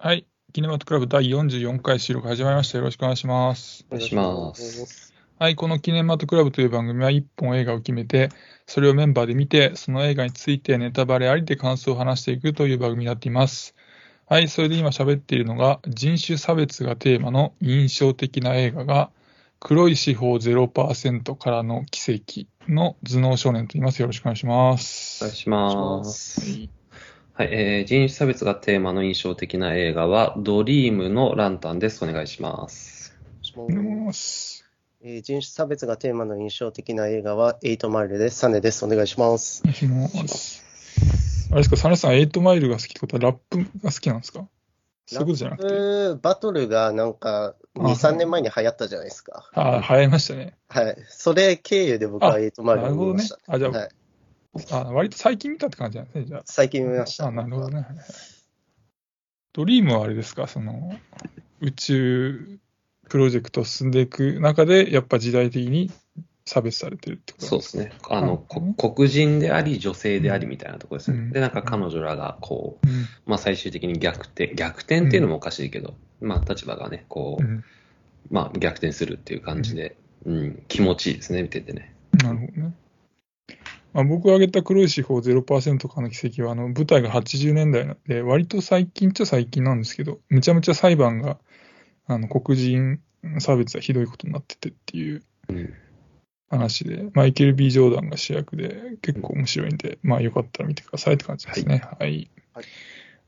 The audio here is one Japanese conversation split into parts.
はい。キネマトクラブ第44回収録始まりました。よろしくお願いします。お願いします。はい。このキネマトクラブという番組は1本映画を決めて、それをメンバーで見て、その映画についてネタバレありで感想を話していくという番組になっています。はい。それで今喋っているのが、人種差別がテーマの印象的な映画が、黒い司法0%からの奇跡の頭脳少年と言います。よろしくお願いします。お願いします。はい、えー、人種差別がテーマの印象的な映画は、ドリームのランタンです。お願いします。お願いします。えー人種差別がテーマの印象的な映画は、エイトマイルです。サネです。お願いします。お願いします。あれですか、サネさん、エイトマイルが好きってことは、ラップが好きなんですか？そういうことじゃなくて。ラップバトルがなんか、2、あ3年前に流行ったじゃないですか。ああ、流行りましたね。はい。それ経由で僕はあエイトマイルなるほどねを見ました。。あ、じゃあ、はい。あ割と最近見たって感じなんですね、じゃあ。最近見ました。あ、なるほどね。ドリームはあれですか、その、宇宙プロジェクトを進んでいく中で、やっぱ時代的に差別されてるってこと？そうですね。あの、こうん黒人であり、女性でありみたいなところですね。うんで、なんか彼女らが、こう、うんまあ最終的に逆転、逆転っていうのもおかしいけど、まあ立場がね、こう、うん。まあ逆転するっていう感じで、うん、気持ちいいですね、見ててね。なるほどね。まあ、僕が挙げた黒い司法0%からの奇跡は、あの、舞台が80年代なんで、割と最近っちゃ最近なんですけど、むちゃむちゃ裁判が、あの、黒人差別がひどいことになっててっていううん。話で、マイケル・ B・ ジョーダンが主役で、結構面白いんで、まあよかったら見てくださいって感じですね。はい。はい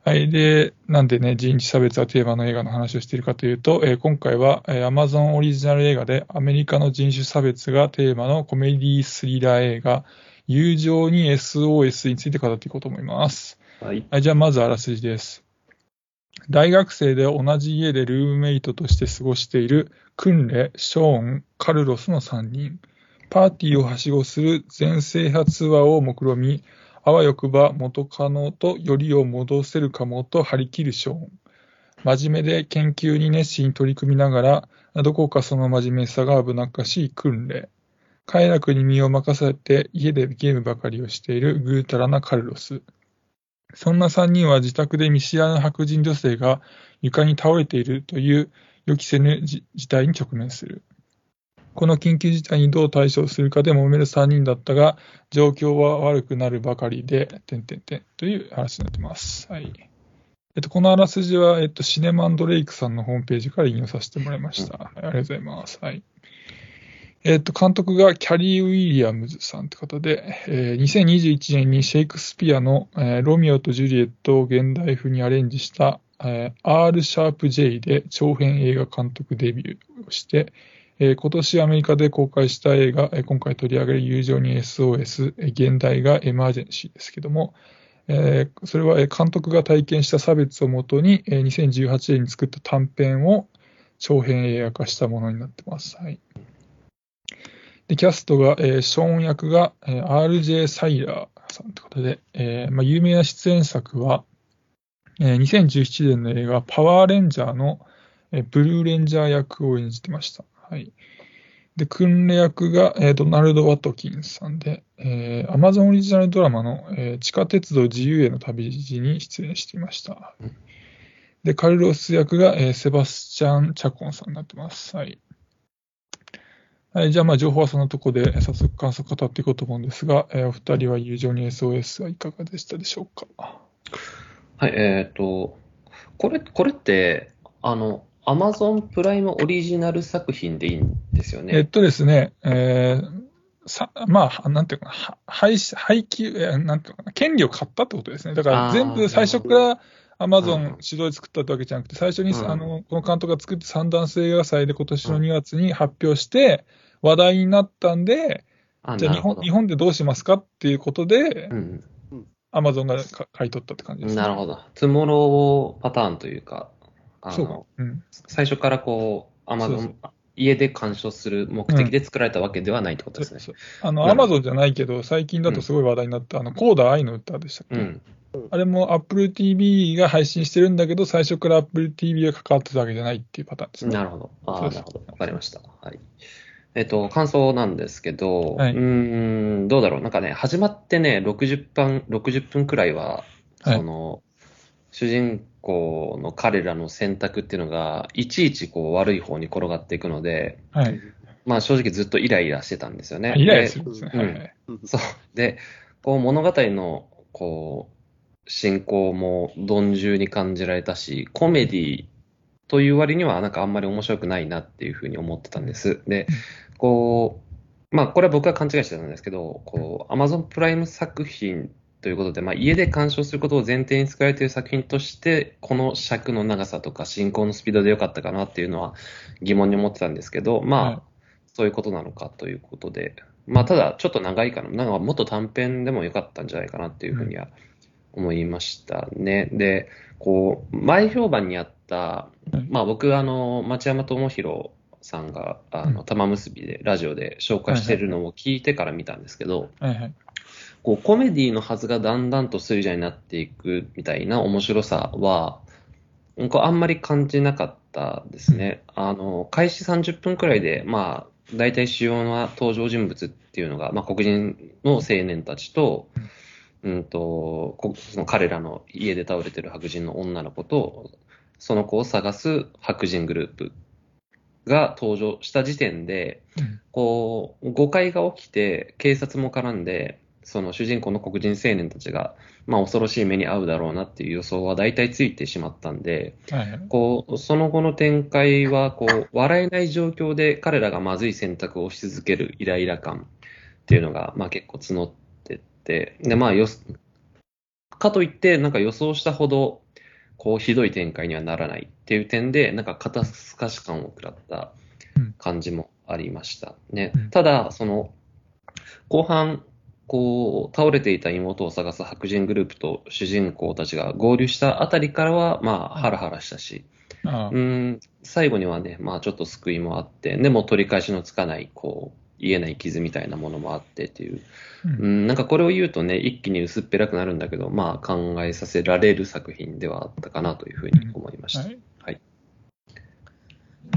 はい。で、なんでね、人種差別がテーマの映画の話をしているかというと、えー今回は、えー Amazon オリジナル映画で、アメリカの人種差別がテーマのコメディスリラー映画、友情に SOS について語っていこうと思います。はい。はい、じゃあまずあらすじです。大学生で同じ家でルームメイトとして過ごしているクンレ、ショーン、カルロスの3人。パーティーをはしごする全制覇ツアーを目論み、あわよくば元カノとよりを戻せるかもと張り切るショーン。真面目で研究に熱心に取り組みながら、どこかその真面目さが危なっかしい訓練。快楽に身を任せて家でゲームばかりをしているぐうたらなカルロス。そんな3人は自宅で見知らぬ白人女性が床に倒れているという予期せぬ事事態に直面する。この緊急事態にどう対処するかで揉める3人だったが、状況は悪くなるばかりで、てんてんてんという話になっています。はい。えっと、このあらすじは、えっと、シネマンドレイクさんのホームページから引用させてもらいました。はいありがとうございます。はい。えっと、監督がキャリー・ウィリアムズさんって方で、えー2021年にシェイクスピアの、えーロミオとジュリエットを現代風にアレンジした、えー R シャープ J で長編映画監督デビューをして、えー今年アメリカで公開した映画、今回取り上げる友情に SOS、現代がエマージェンシーですけども、えーそれは監督が体験した差別をもとに、えー2018年に作った短編を長編映画化したものになってます。はい。で、キャストが、えーショーン役が、えー RJ サイラーさんということで、えーまあ、有名な出演作は、えー2017年の映画、パワーレンジャーの、えーブルーレンジャー役を演じてました。はい。で、訓練役が、えードナルド・ワトキンさんで、えー、Amazon オリジナルドラマの、えー地下鉄道自由への旅路に出演していました。で、カルロス役が、えーセバスチャン・チャコンさんになってます。はい。はい、じゃあ、まあ、情報はそのとこで、えー早速感想を語っていこうと思うんですが、えーお二人は友情に SOS はいかがでしたでしょうか？はい、えっ、と、これ、これって、あの、アマゾンプライムオリジナル作品でいいんですよね？えっとですね、えーさまあ、なんていうかな、は配信配給、えーなんていうのかな、権利を買ったってことですね。だから全部最初からアマゾうんン主導で作ったってわけじゃなくて、最初に、うんあのこの監督が作って三段性映画祭で今年の2月に発表して、話題になったんで、あじゃあ日本日本でどうしますかっていうことでう、ん。アマゾンがか買い取ったって感じです、ね。なるほど。トゥモローパターンというか、あそうかの、。うん。最初からこう、アマゾそうン、家で鑑賞する目的で作られたわけではないってことですね。そうあの、アマゾンじゃないけど、最近だとすごい話題になった、あの、コーダ愛の歌でしたっけ、うん。あれも Apple TV が配信してるんだけど、最初から Apple TV が関わってたわけじゃないっていうパターンですね。なるほど。あなるほど。わかりました。はい。えっと、感想なんですけど、はいうーん、どうだろう。なんかね、始まってね、60分、60分くらいは、はいその、主人公の彼らの選択っていうのが、いちいちこう悪い方に転がっていくので、はい。まあ正直ずっとイライラしてたんですよね。イライラすでるんですね。はい。そう。で、こう物語の、こう、進行も鈍重に感じられたし、コメディという割にはなんかあんまり面白くないなっていうふうに思ってたんです。で、こう、まあこれは僕が勘違いしてたんですけど、こう、Amazon プライム作品ということで、まあ家で鑑賞することを前提に作られている作品として、この尺の長さとか進行のスピードで良かったかなっていうのは疑問に思ってたんですけど、まあ、はいそういうことなのかということで、まあ、ただ、ちょっと長いかな、なんかもっと短編でもよかったんじゃないかなっていうふうには思いましたね。で、こう、前評判にあっまあ、僕、あの、町山智博さんが、あうの、玉結びで、ラジオで紹介してるのを聞いてから見たんですけど、はいはい。こう、コメディのはずがだんだんとスリラーになっていくみたいな面白さは、こうあんまり感じなかったですね。あの、開始30分くらいで、まあ、大体主要な登場人物っていうのが、まあ、黒人の青年たちと、うんと、こその彼らの家で倒れてる白人の女の子と、その子を探す白人グループが登場した時点で、うんこう、誤解が起きて、警察も絡んで、その主人公の黒人青年たちが、まあ恐ろしい目に遭うだろうなっていう予想は大体ついてしまったんで、はいはい。こう、その後の展開は、こう、笑えない状況で彼らがまずい選択をし続けるイライラ感っていうのが、まあ結構募ってって、で、まあよす、かといって、なんか予想したほど、こう、ひどい展開にはならないっていう点で、なんか肩透かし感を食らった感じもありました。ね。うん。ただ、その、後半、こう、倒れていた妹を探す白人グループと主人公たちが合流したあたりからは、まあ、ハラハラしたし、う、ん、最後にはね、まあちょっと救いもあって、でも取り返しのつかない、こう、言えない傷みたいなものもあってっていう、うん。うん、なんかこれを言うとね、一気に薄っぺらくなるんだけど、まあ考えさせられる作品ではあったかなというふうに思いました。はい。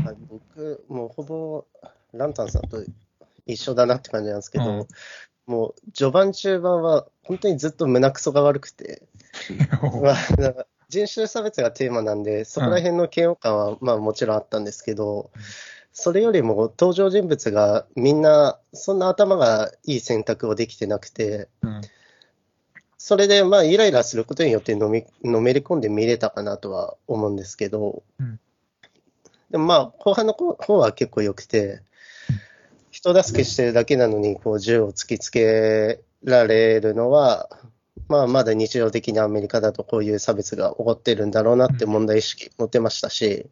はい。僕、もうほぼランタンさんと一緒だなって感じなんですけど、うん。もう序盤、中盤は本当にずっと胸くそが悪くて、まあ、なんか人種差別がテーマなんで、そこら辺の嫌悪感はまあもちろんあったんですけど、それよりも登場人物がみんな、そんな頭がいい選択をできてなくて、うん。それでまあイライラすることによってのみのめり込んで見れたかなとは思うんですけど、うん。でもまあ後半の方は結構良くて、人助けしてるだけなのにこう銃を突きつけられるのは、まあまだ日常的なアメリカだとこういう差別が起こってるんだろうなって問題意識持ってましたし、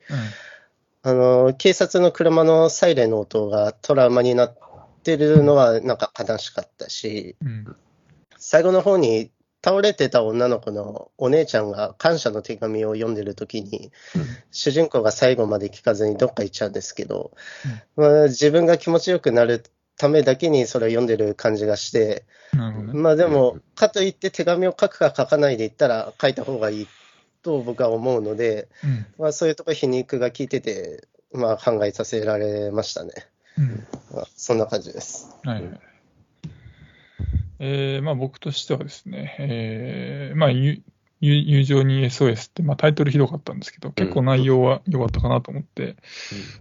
あの、警察の車のサイレンの音がトラウマになってるのはなんか悲しかったし、うんうん最後の方に倒れてた女の子のお姉ちゃんが感謝の手紙を読んでる時に、主人公が最後まで聞かずにどっか行っちゃうんですけど、まあ、自分が気持ちよくなるためだけにそれを読んでる感じがして。まあでも、かといって手紙を書くか書かないで言ったら書いた方がいいと僕は思うので、うんまあ、そういうところ皮肉が効いてて、まあ考えさせられましたね。うんまあ、そんな感じです。はいはい。えーまあ、僕としてはですね、えーまあ、友情に SOS って、まあ、タイトルひどかったんですけど、結構内容は良かったかなと思って、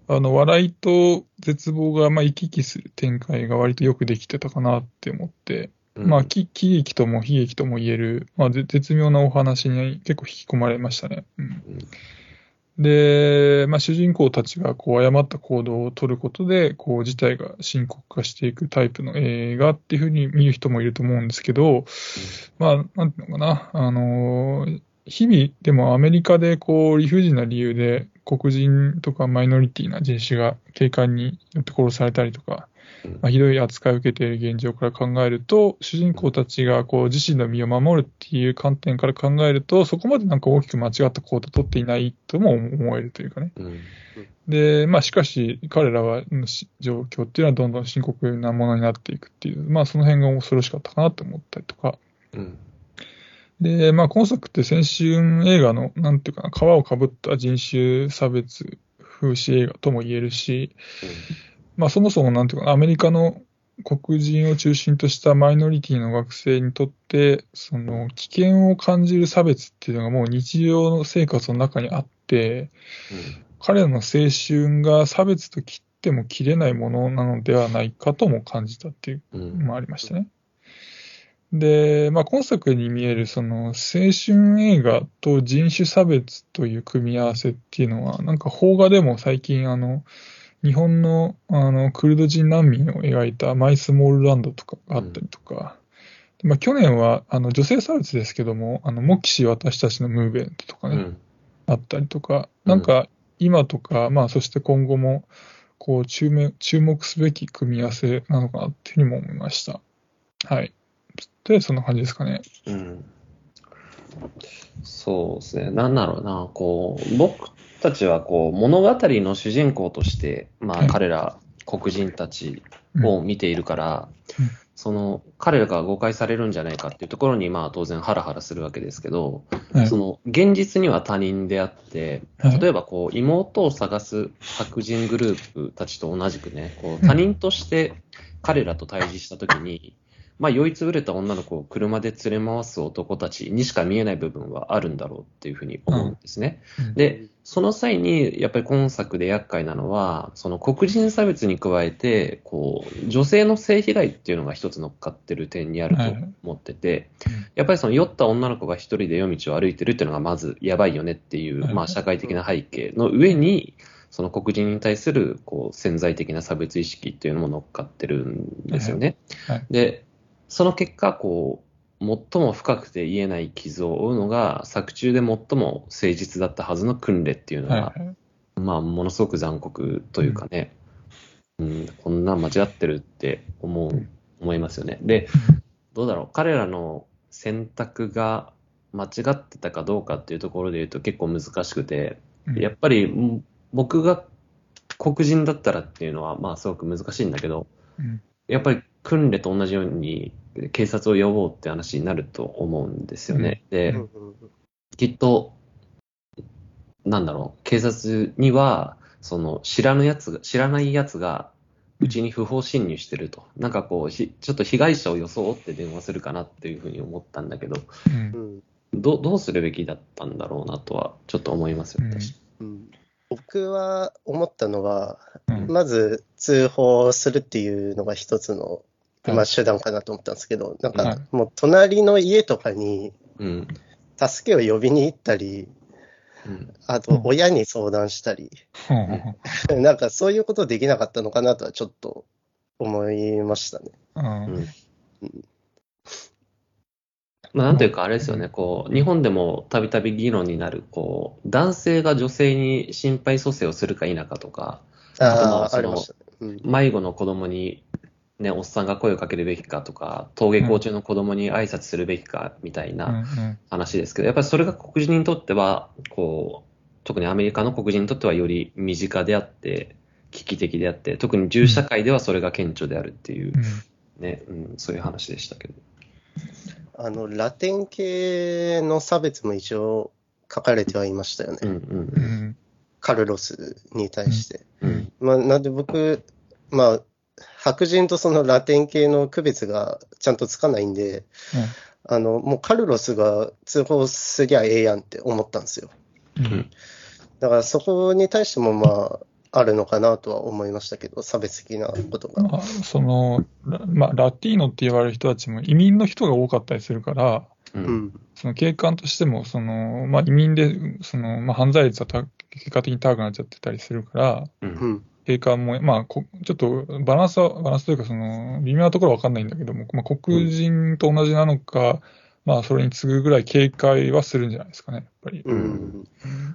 あの笑いと絶望がまあ行き来する展開が割とよくできてたかなって思って、うん。まあ、喜喜劇とも悲劇とも言える、まあ、ぜ絶妙なお話に結構引き込まれましたね。うん。で、まあ、主人公たちがこう誤った行動を取ることで、こう事態が深刻化していくタイプの映画っていうふうに見る人もいると思うんですけど、まあ、なんていうのかな、あのー日々、でもアメリカでこう理不尽な理由で黒人とかマイノリティな人種が警官によって殺されたりとか、うんまあ、ひどい扱いを受けている現状から考えると、主人公たちがこう自身の身を守るっていう観点から考えると、そこまでなんか大きく間違った行動を取っていないとも思えるというかね。うんで、まあしかし、彼らは、状況っていうのはどんどん深刻なものになっていくっていう、まあその辺が恐ろしかったかなと思ったりとか。うんで、まあ今作って先週映画の、なんていうかな、皮をかぶった人種差別風刺映画とも言えるし、まあそもそもなんていうかな、アメリカの黒人を中心としたマイノリティの学生にとって、その危険を感じる差別っていうのがもう日常の生活の中にあって、彼らの青春が差別と切っても切れないものなのではないかとも感じたっていううん。うん。のもありましたね。で、まあ、今作に見えるその青春映画と人種差別という組み合わせっていうのは、なんか邦画でも最近あの、日本のあのクルド人難民を描いたマイスモールランドとかがあったりとか、まあ、去年はあの女性差別ですけども、あの、モキシ私たちのムーブメントとかね、うん。あったりとか、うんなんか今とか、まあそして今後も、こう注目、注目すべき組み合わせなのかなっていうふうにも思いました。はい。で、そんな感じですかね。うん。そうですね。なんだろうな、こう、僕たちはこう、物語の主人公として、まあはい。彼ら黒人たちうん。を見ているから、うん。その、彼らが誤解されるんじゃないかっていうところに、まあ当然ハラハラするわけですけど、はい。その、現実には他人であって、はい。例えばこう、妹を探す白人グループたちと同じくね、こう、他人として彼らと対峙したときに、まあ、酔いつぶれた女の子を車で連れ回す男たちにしか見えない部分はあるんだろうっていうふうに思うんですね。うん。で、その際に、やっぱり今作で厄介なのは、その黒人差別に加えて、こう、女性の性被害っていうのが一つ乗っかってる点にあると思ってて、うんやっぱりその酔った女の子が一人で夜道を歩いてるっていうのがまずやばいよねっていう、はいまあ社会的な背景の上に、その黒人に対するこう潜在的な差別意識っていうのも乗っかってるんですよね。はい。で、その結果、こう、最も深くて言えない傷を負うのが、作中で最も誠実だったはずの訓練っていうのが、はいはい。まあ、ものすごく残酷というかね、うん、こんなん間違ってるって思う、思いますよね。で、どうだろう、彼らの選択が間違ってたかどうかっていうところで言うと結構難しくて、うん。やっぱりん僕が黒人だったらっていうのは、まあすごく難しいんだけど、うん。やっぱり訓練と同じように警察を呼ぼうって話になると思うんですよね。で、うんうんきっと、なんだろう、警察には、その知らぬやつが、知らないやつが、うちに不法侵入してると。なんかこう、ひちょっと被害者を装って電話するかなっていうふうに思ったんだけど、うん。うん。どどうするべきだったんだろうなとは、ちょっと思いますよ、うん。私。うん。僕は思ったのは、うん。まず通報するっていうのが一つの、はいまあ、手段かなと思ったんですけど、なんはい。かもう隣の家とかにうん。助けを呼びに行ったり、うん。あとうん親に相談したり、なんかそういうことできなかったのかなとはちょっと思いましたね。ううん。うん。まあ、なんというか、あれですよね、こう、日本でもたびたび議論になる、こう、男性が女性に心肺蘇生をするか否かとか、あと迷子の子供に、ね、おっさんが声をかけるべきかとか、登下校中の子供に挨拶するべきかみたいうんな話ですけど、やっぱりそれが黒人にとっては、こう、特にアメリカの黒人にとってはより身近であって、危機的であって、特に銃社会ではそれが顕著であるっていううんね、うん、そういう話でしたけど。あの、ラテン系の差別も一応書かれてはいましたよね。うんうんううんんカルロスに対して。うんまあ、なんで僕、まあ、白人とそのラテン系の区別がちゃんとつかないんで、あの、もうカルロスが通報すりゃええやんって思ったんですよ。うんうんだからそこに対してもまあ、あるのかなとは思いましたけど、差別的なことが。まあ、その、ラまあ、ラティーノって言われる人たちも移民の人が多かったりするから、ううんん。その警官としても、その、まあ、移民で、その、まあ、犯罪率はた結果的に高くなっちゃってたりするから、ううんん。警官も、まあ、こちょっとバランスは、バランスというか、その、微妙なところは分かんないんだけども、まあ、黒人と同じなのか、まあ、それに次ぐぐらい警戒はするんじゃないですかね、やっぱり。うん。うん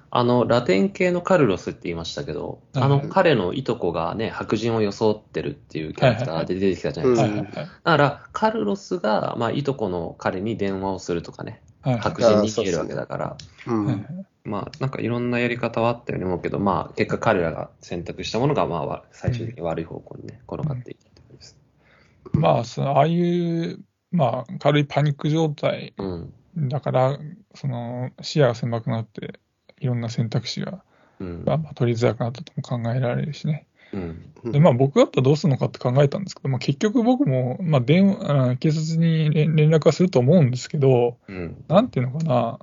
あの、ラテン系のカルロスって言いましたけど、はいあの、彼のいとこがね、白人を装ってるっていうキャラクターで出てきたじゃないですか。はいはいはい。だから、カルロスが、まあ、いとこの彼に電話をするとかね、はいはい白人に見えるわけだから、まあ、なんかいろんなやり方はあったように思うけど、まあ、結果彼らが選択したものが、まあわ、最終的に悪い方向にね、転がっていったです。まあ、そのああいう、まあ、軽いパニック状態うん。だから、その、視野が狭くなって、いろんな選択肢が、うん。まあ、取りづらくなったとも考えられるしね。うん。で、まあ僕だったらどうするのかって考えたんですけど、まあ結局僕も、まあ電話、あ警察に連連絡はすると思うんですけど、うん。なんていうのかな、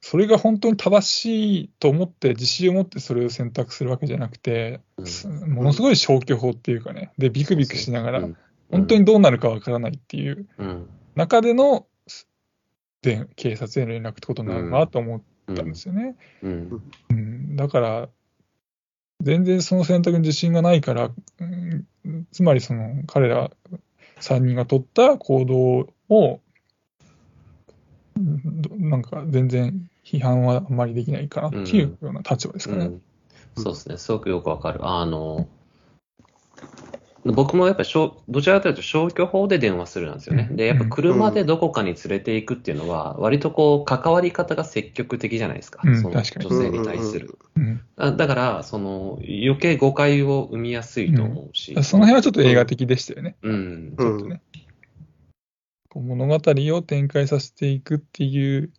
それが本当に正しいと思って、自信を持ってそれを選択するわけじゃなくて、うんすものすごい消去法っていうかね、で、ビクビクしながら、うん本当にどうなるかわからないっていううん。中での、で警察への連絡ってことになるなと思ったんですよね。うん。うん、だから、全然その選択に自信がないから、うんつまりその彼ら3人が取った行動を、なんか全然批判はあんまりできないかなっていうような立場ですかね。うんそうですね、すごくよくわかる。あの、僕もやっぱり消、どちらかというと消去法で電話するなんですよね。うんで、やっぱ車でどこかに連れていくっていうのは、割とこう、関わり方が積極的じゃないですか。うんその確かに女性に対する。だから、その、余計誤解を生みやすいと思うし。その辺はちょっと映画的でしたよね。うん。ちょっとね。こう物語を展開させていくっていう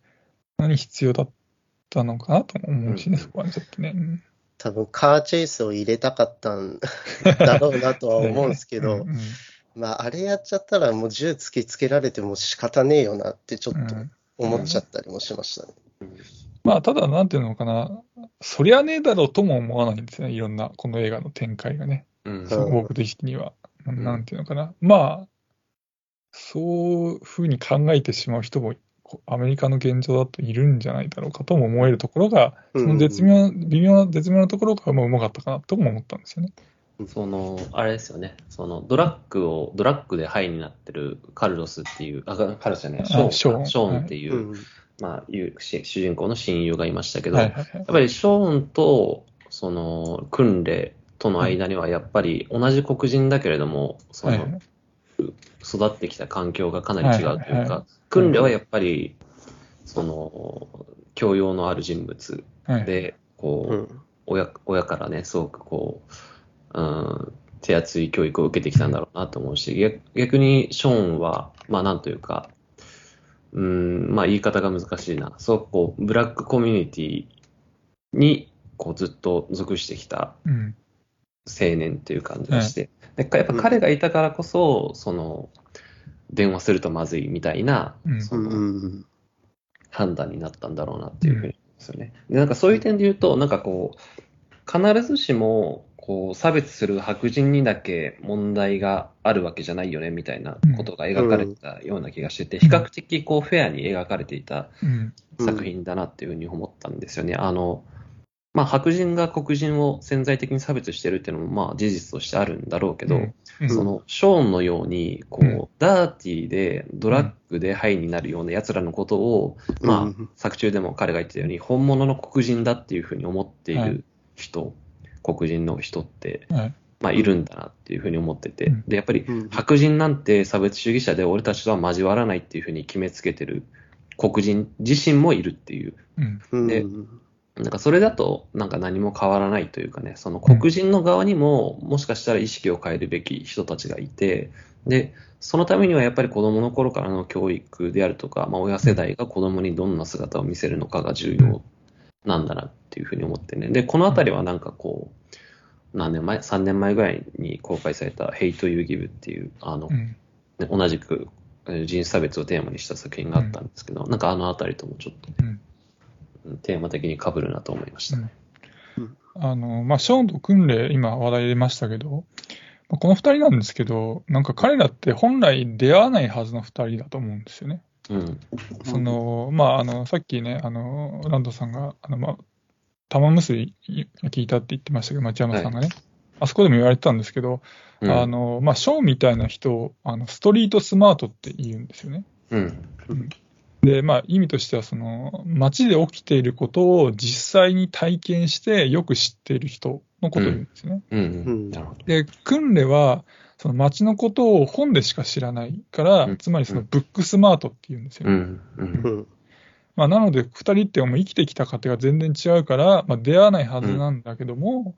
のに必要だったのかなと思うしね、うんそこはちょっとね。うん多分カーチェイスを入れたかったん だろうなとは思うんですけどうん、うんまあ、あれやっちゃったらもう銃突きつけられても仕方ねえよなってちょっとうん。思っちゃったりもしましたね。まあ、ただ、なんていうのかな、そりゃねえだろうとも思わないんですよね、いろんな、この映画の展開がね、うん。う。ん僕的には。ん。なんていうのかな、まあ、そういうふうに考えてしまう人も、こアメリカの現状だといるんじゃないだろうかとも思えるところが、その絶妙、微妙な、絶妙なところがもううまかったかなとも思ったんですよね。その、あれですよね。その、ドラッグを、ドラッグでハイになってるカルロスっていう、あ、カルロスじゃない、ショーンか。ショーン。っていう、うんまあ、主人公の親友がいましたけど、はいはいはい。やっぱりショーンと、その、クンレとの間には、やっぱり同じ黒人だけれども、その、はいはい。育ってきた環境がかなり違うというはいはいはか、クンレはやっぱり、その、教養のある人物はい。で、こう、うん親親からね、すごくこう、うん、手厚い教育を受けてきたんだろうなと思うし、逆逆にショーンは、まあなんというか、うん、まあ言い方が難しいな。すごくこう、ブラックコミュニティに、こうずっと属してきたうん。青年という感じがして、でやっぱ彼がいたからこそ、その、電話するとまずいみたいな、そのうん判断になったんだろうなっていうふうにですよね。でなんかそういう点で言うと、なんかこう、必ずしも、こう、差別する白人にだけ問題があるわけじゃないよね、みたいなことが描かれてたような気がしてて、比較的こう、フェアに描かれていたうん。作品だなっていうふうに思ったんですよね。あの、まあ、白人が黒人を潜在的に差別してるっていうのも、まあ、事実としてあるんだろうけど、うん。うん。その、ショーンのように、こう、うん。ダーティーで、ドラッグでハイになるような奴らのことを、まあうん、作中でも彼が言ってたように、本物の黒人だっていうふうに思っていはい。る人、黒人の人って、はい。まあ、いるんだなっていうふうに思ってて、うん。で、やっぱりうん。白人なんて差別主義者で俺たちとは交わらないっていうふうに決めつけてる黒人自身もいるっていう、うん。うん。でなんかそれだとなんか何も変わらないというかね、その黒人の側にももしかしたら意識を変えるべき人たちがいて、で、そのためにはやっぱり子供の頃からの教育であるとか、まあ親世代が子供にどんな姿を見せるのかが重要なんだなっていうふうに思ってね。で、このあたりはなんかこう、何年前 ?3 年前ぐらいに公開された Hate You Give っていう、あの、うんね同じくえー人種差別をテーマにした作品があったんですけど、なんかあのあたりともちょっとね、テーマ的に被るなと思いましたね。あの、まあ、ショーンとクンレイ、今話題出ましたけど、まあこの二人なんですけど、なんか彼らって本来出会わないはずの二人だと思うんですよね。うん。その、まあ、あの、さっきね、あの、ランドさんが、あの、まあ、玉結びが聞いたって言ってましたけど、町山さんがね、あそこでも言われてたんですけど、うんあの、まあ、ショーンみたいな人を、あの、ストリートスマートって言うんですよね。うん。で、まあ、意味としては、その、街で起きていることを実際に体験してよく知っている人のことを言うんですね。うん。ううんん。なるほど。で、クンレは、その街のことを本でしか知らないから、うんつまりそのブックスマートって言うんですよ。うん。うん。うんまあ、なので、二人ってもう生きてきた過程が全然違うから、まあ、出会わないはずなんだけども、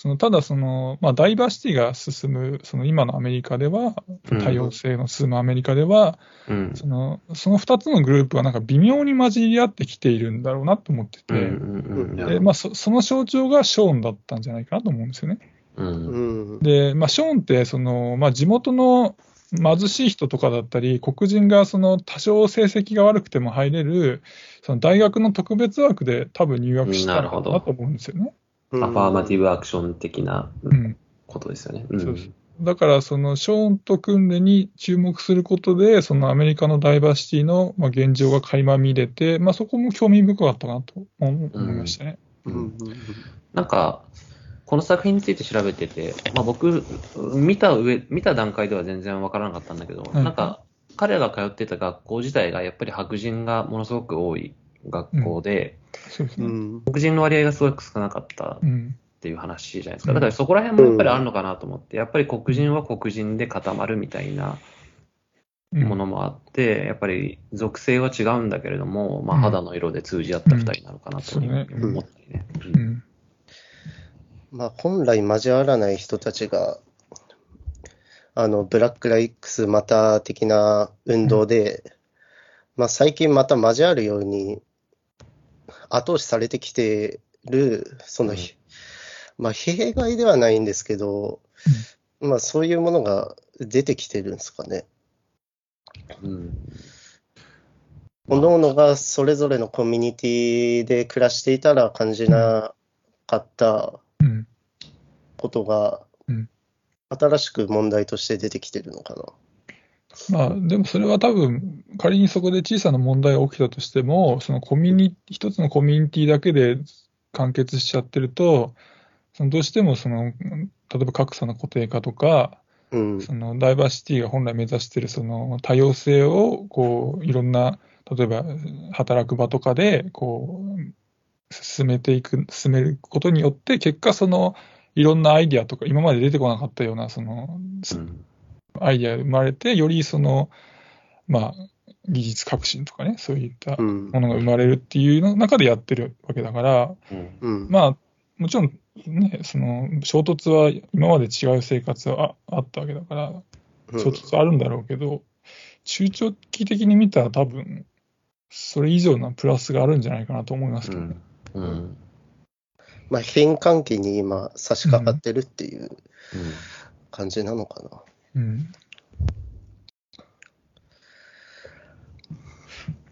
そのただその、まあ、ダイバーシティが進む、その今のアメリカでは、うん多様性の進むアメリカでは、うん。そのその2つのグループはなんか微妙に混じり合ってきているんだろうなと思ってて、うんでまあ、そその象徴がショーンだったんじゃないかなと思うんですよね。で、まあ、ショーンってその、まあ、地元の貧しい人とかだったり、黒人がその多少成績が悪くても入れる、その大学の特別枠で多分入学したのかなと思うんですよね。アファーマティブアクション的なうんことですよね。そうだから、そのショーンと訓練に注目することで、そのアメリカのダイバーシティのまあ現状が垣間見れて、まあ、そこも興味深かったなと思いましたね。うん。うん。なんか、この作品について調べてて、まあ、僕、見た上、見た段階では全然わからなかったんだけど、うんなんか、彼が通ってた学校自体がやっぱり白人がものすごく多い学校で、そうん。黒人の割合がすごく少なかったっうん。ていう話じゃないですか。うん。だからそこら辺もやっぱりあるのかなと思って、やっぱり黒人は黒人で固まるみたいなうん。ものもあって、やっぱり属性は違うんだけれども、まあ、うん。肌の色で通じ合った二人なのかなと思ったりね。ううん。ん。まあ、本来交わらない人たちが、あの、ブラック・ライクスまた的な運動で、まあ、最近また交わるように後押しされてきてる、その、うんまあ、弊害ではないんですけど、まあ、そういうものが出てきてるんですかね。うん各々がそれぞれのコミュニティで暮らしていたら感じなかったうん。ことがうん、新しく問題として出てきてるのかな。まあ、でもそれは多分、仮にそこで小さな問題が起きたとしても、そのコミュニ一つのコミュニティだけで完結しちゃってると、そのどうしてもその、例えば格差の固定化とか、うん。そのダイバーシティが本来目指しているその多様性をこういろんな例えば働く場とかでこう進めていく進めることによって結果そのいろんなアイディアとか今まで出てこなかったようなそのうんアイディアが生まれてよりそのまあ技術革新とかねそういったうんものが生まれるっていうの中でやってるわけだからうんうん。まあもちろんねその衝突は今まで違う生活はああったわけだからうん衝突あるんだろうけど、中長期的に見たら多分、それ以上のプラスがあるんじゃないかなと思いますけどね。うんうんまあ、変換期に今差し掛かってるっていううん感じなのかな。うん。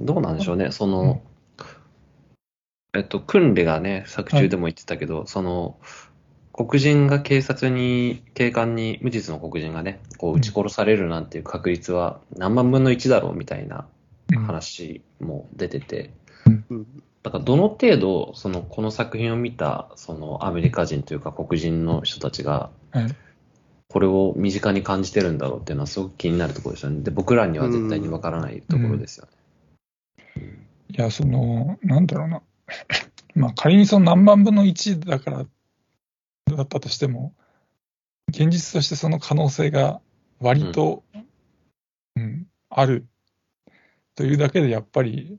どうなんでしょうね、その、えっと、訓練がね、作中でも言ってたけど、その、黒人が警察に、警官に、無実の黒人がね、こう撃ち殺されるなんていう確率は何万分の1だろうみたいなうん。話も出てて、うん。だからどの程度、その、この作品を見た、その、アメリカ人というか黒人の人たちが、はい。これを身近に感じてるんだろうっていうのはすごく気になるところですよね。で、僕らには絶対にわからないところですよね。いや、その、なんだろうな。まあ、仮にその何万分の1だから、だったとしても、現実としてその可能性が割と、うん、あるというだけで、やっぱり、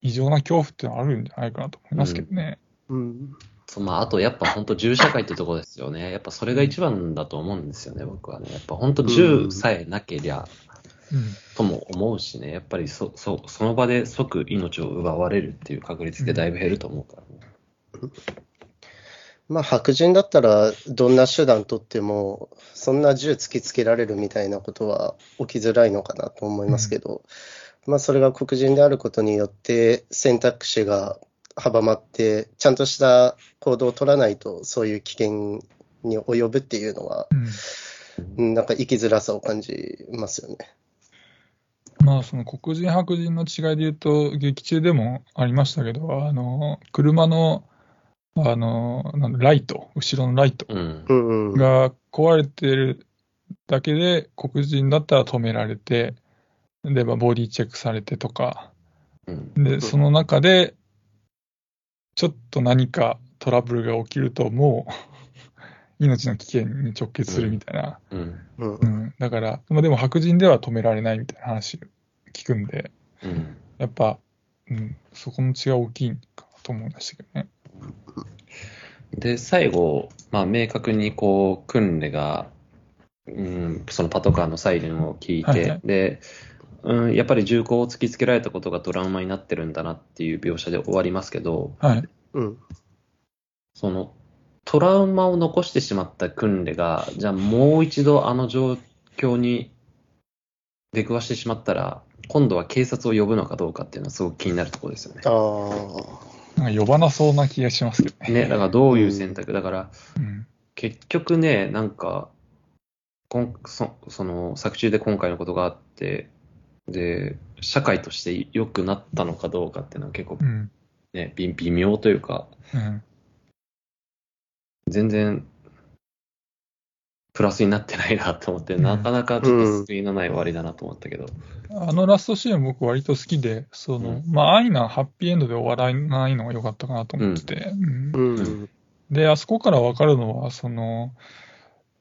異常な恐怖っていうのはあるんじゃないかなと思いますけどね。うん。そうまあ、あとやっぱ本当銃社会ってとこですよね。やっぱそれが一番だと思うんですよね、僕はね。やっぱ本当銃さえなけりゃ、うん。とも思うしね。やっぱりそ、そ、その場で即命を奪われるっていう確率ってだいぶ減ると思うからね。まあ、白人だったら、どんな手段取っても、そんな銃突きつけられるみたいなことは起きづらいのかなと思いますけど、まあ、それが黒人であることによって、選択肢が阻まって、ちゃんとした行動を取らないと、そういう危険に及ぶっていうのは、うんうんなんか生きづらさを感じますよね。まあ、その黒人、白人の違いで言うと、劇中でもありましたけど、あの、車の、あの、なんだライト、後ろのライトうん。うんうん。が壊れてるだけで、黒人だったら止められて、で、まあボディチェックされてとか、うん。で、その中で、ちょっと何かトラブルが起きると、もう、命の危険に直結するみたいな。うん。うんうん。だから、まあでも白人では止められないみたいな話聞くんで、うん。やっぱ、うん、そこの違いは大きいかなと思いましたけどね。で、最後、まあ、明確にこう、クンレが、うん、そのパトカーのサイレンを聞いて、はいはいで、うん、やっぱり銃口を突きつけられたことがトラウマになってるんだなっていう描写で終わりますけど、はい。うん。その、トラウマを残してしまったクンレが、じゃあもう一度あの状況に出くわしてしまったら、今度は警察を呼ぶのかどうかっていうのはすごく気になるところですよね。ああ。なんか呼ばなそうな気がしますけどね。ね、だからどういう選択、だからうん。結局ね、なんか、こんそその作中で今回のことがあって、で、社会として良くなったのかどうかっていうのは結構うん。ね、微微妙というか、うん。全然、プラスになってないなと思って、うんなかなかちょっと救いのない終わりだなと思ったけど。あのラストシーン僕割と好きで、その、うんまあ、安易なハッピーエンドで終わらないのが良かったかなと思ってて。で、あそこから分かるのは、その、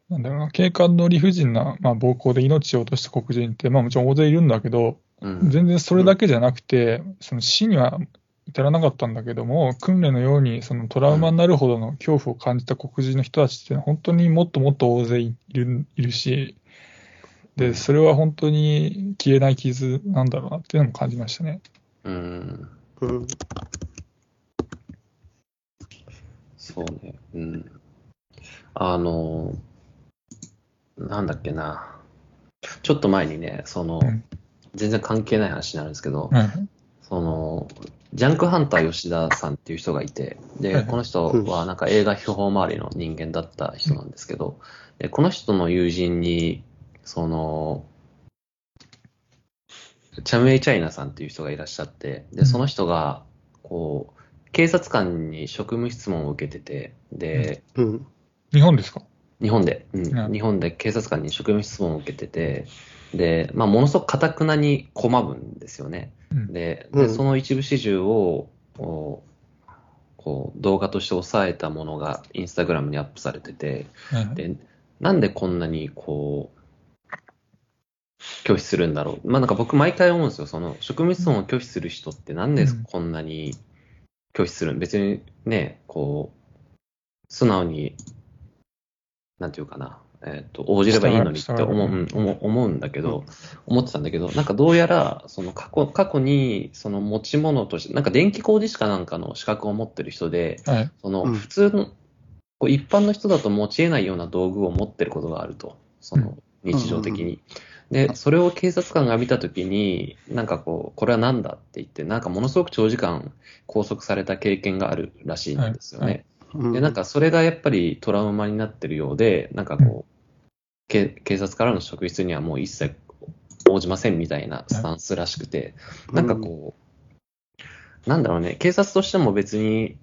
なんだろうな、警官の理不尽な、まあ、暴行で命を落とした黒人って、まあもちろん大勢いるんだけど、うん。全然それだけじゃなくて、その死には至らなかったんだけども、訓練のようにそのトラウマになるほどの恐怖を感じた黒人の人たちっていうのは本当にもっともっと大勢いるいるし、で、それは本当に消えない傷なんだろうなっていうのも感じましたね。うん。うん。そうね。うん。あの、なんだっけな。ちょっと前にね、その、うん全然関係ない話になるんですけど、うん。その、ジャンクハンター吉田さんっていう人がいて、で、はいこの人はなんか映画秘宝周りの人間だった人なんですけど、でこの人の友人に、その、チャムエイ・チャイナさんっていう人がいらっしゃって、で、その人が、こう、警察官に職務質問を受けてて、で、うん。日本ですか？日本で、うん。うん。日本で警察官に職務質問を受けてて、で、まあ、ものすごく堅くなに拒むんですよね。うん。で、でうん。その一部始終を、こう、こう動画として抑えたものがインスタグラムにアップされてて、うんで、なんでこんなにこう、拒否するんだろう。まあなんか僕毎回思うんですよ。その職務質問を拒否する人ってなんでうん。こんなに拒否するん？別にね、こう、素直に、なんていうかな、えっ、と、応じればいいのにって思う、従ううん思う思うんだけど、思ってたんだけど、なんかどうやら、その過去、過去に、その持ち物として、なんか電気工事士かなんかの資格を持ってる人で、はい。そのうん。普通の、こう一般の人だと持ち得ないような道具を持ってることがあると、その日常的に。うんで、それを警察官が見たときに、なんかこう、これは何だって言って、なんかものすごく長時間拘束された経験があるらしいんですよね。はい。うんで、なんかそれがやっぱりトラウマになってるようで、なんかこう、け警察からの職質にはもう一切応じませんみたいなスタンスらしくて、なんかこう、なんだろうね、警察としても別に、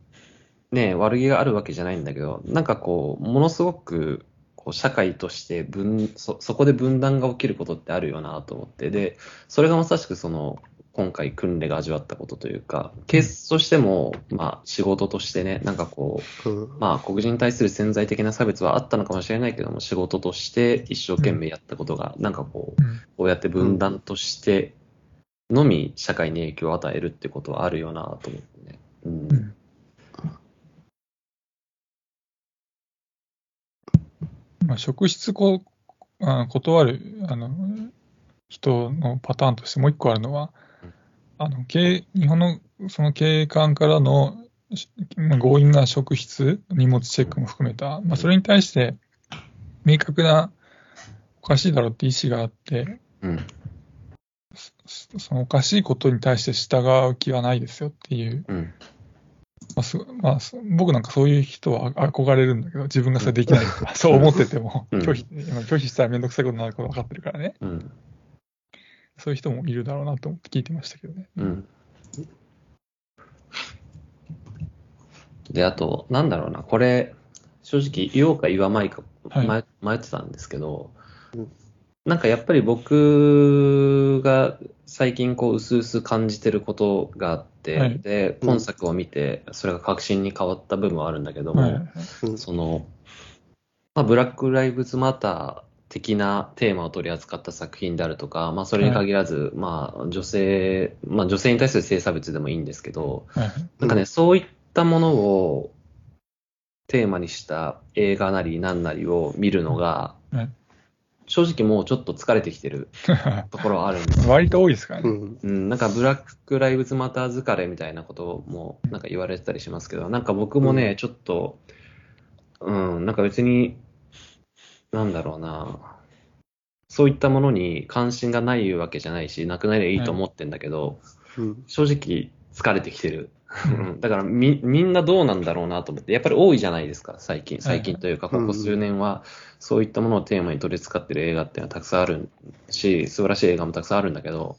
ね、悪気があるわけじゃないんだけど、なんかこう、ものすごく、こう社会として分そ、そこで分断が起きることってあるよなと思って、で、それがまさしくその、今回訓練が味わったことというか、警察としても、まあ仕事としてね、なんかこう、うんまあ黒人に対する潜在的な差別はあったのかもしれないけども、仕事として一生懸命やったことが、なんかこう、うんこうやって分断としてのみ社会に影響を与えるってことはあるよなと思ってね。うん。うんまあ、職質こあ断るあの人のパターンとしてもう一個あるのはうん、あの警日本のその警官からの強引な職質、荷物チェックも含めた、まあ、それに対して明確なおかしいだろうって意思があって、うん。そそのおかしいことに対して従う気はないですよっていう、うん。まあすまあ、す僕なんかそういう人は憧れるんだけど、自分がそれできないとか、そう思ってても、うん拒否今拒否したらめんどくさいことになること分かってるからね、うん。そういう人もいるだろうなと思って聞いてましたけどね。うん。で、あと、なんだろうな、これ、正直言おうか言わないか、はい。迷迷ってたんですけどうん、なんかやっぱり僕が最近こう、薄々感じてることがあって、はい。で、うん今作を見て、それが確信に変わった部分はあるんだけども、はい。うん。その、まあ、ブラック・ライブズ・マター的なテーマを取り扱った作品であるとか、まあ、それに限らず、まあ、女性、まあ、女性に対する性差別でもいいんですけど、はいなんかね、そういったものを、テーマにした映画なり何なりを見るのが、はい正直もうちょっと疲れてきてる ところはあるんですよ。割と多いですからね。うん。うん、なんかブラック・ライブズ・マター疲れみたいなこともなんか言われてたりしますけど、なんか僕もね、うんちょっと、うん、なんか別に、なんだろうな、そういったものに関心がないわけじゃないし、なくなりゃいいと思ってんだけど、うん。正直疲れてきてる。うん だからみみんなどうなんだろうなと思って、やっぱり多いじゃないですか、最近。最近というか、はいここ数年は、そういったものをテーマに取り扱ってる映画っていうのはたくさんあるし、素晴らしい映画もたくさんあるんだけど、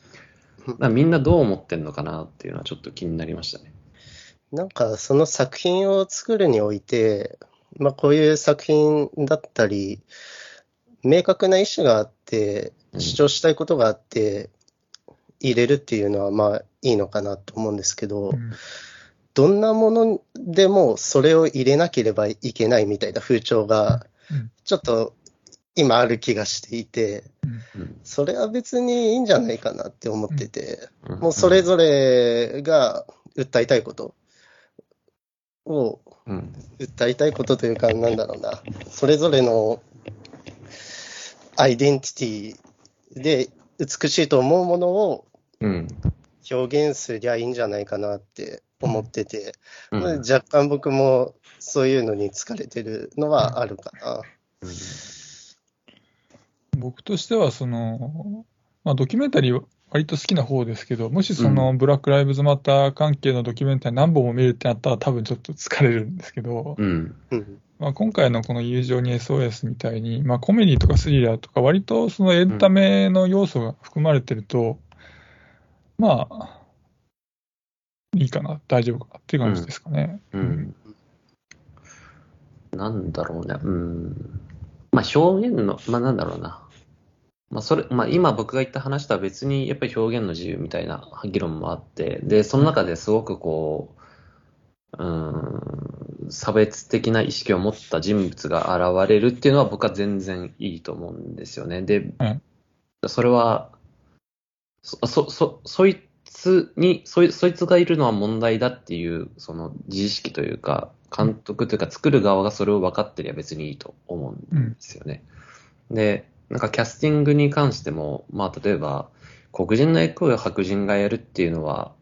みんなどう思ってんのかなっていうのはちょっと気になりましたね。なんかその作品を作るにおいて、まあこういう作品だったり、明確な意思があって、うん。主張したいことがあって、入れるっていうのはまあいいのかなと思うんですけど、うん。どんなものでもそれを入れなければいけないみたいな風潮がうん。ちょっと今ある気がしていて、うん。それは別にいいんじゃないかなって思ってて、うん。もうそれぞれが訴えたいことをうん。訴えたいことというか、なんだろうな、それぞれのアイデンティティで美しいと思うものをうん。表現すりゃいいんじゃないかなって思ってて、うん。うん若干僕もそういうのに疲れてるのはあるかな。僕としては、その、まあ、ドキュメンタリー割と好きな方ですけど、もしその、ブラック・ライブズ・マター関係のドキュメンタリー何本も見るってなったら多分ちょっと疲れるんですけど、うんうんまあ、今回のこの友情に SOS みたいに、まあ、コメディとかスリラーとか割とそのエンタメの要素が含まれてると、まあ、いいかな、大丈夫かなっていう感じですかね。うんなんだろうね。うん。まあ表現の、まあなんだろうな。まあそれ、まあ今僕が言った話とは別にやっぱり表現の自由みたいな議論もあって、で、その中ですごくこう、うん、差別的な意識を持った人物が現れるっていうのは僕は全然いいと思うんですよね。で、うんそれは、そ、そ、そ、そいつに、そい、そいつがいるのは問題だっていう、その自意識というか、監督というか作る側がそれを分かってりゃ別にいいと思うんですよね。で、なんかキャスティングに関しても、まあ例えば、黒人の役を白人がやるっていうのは、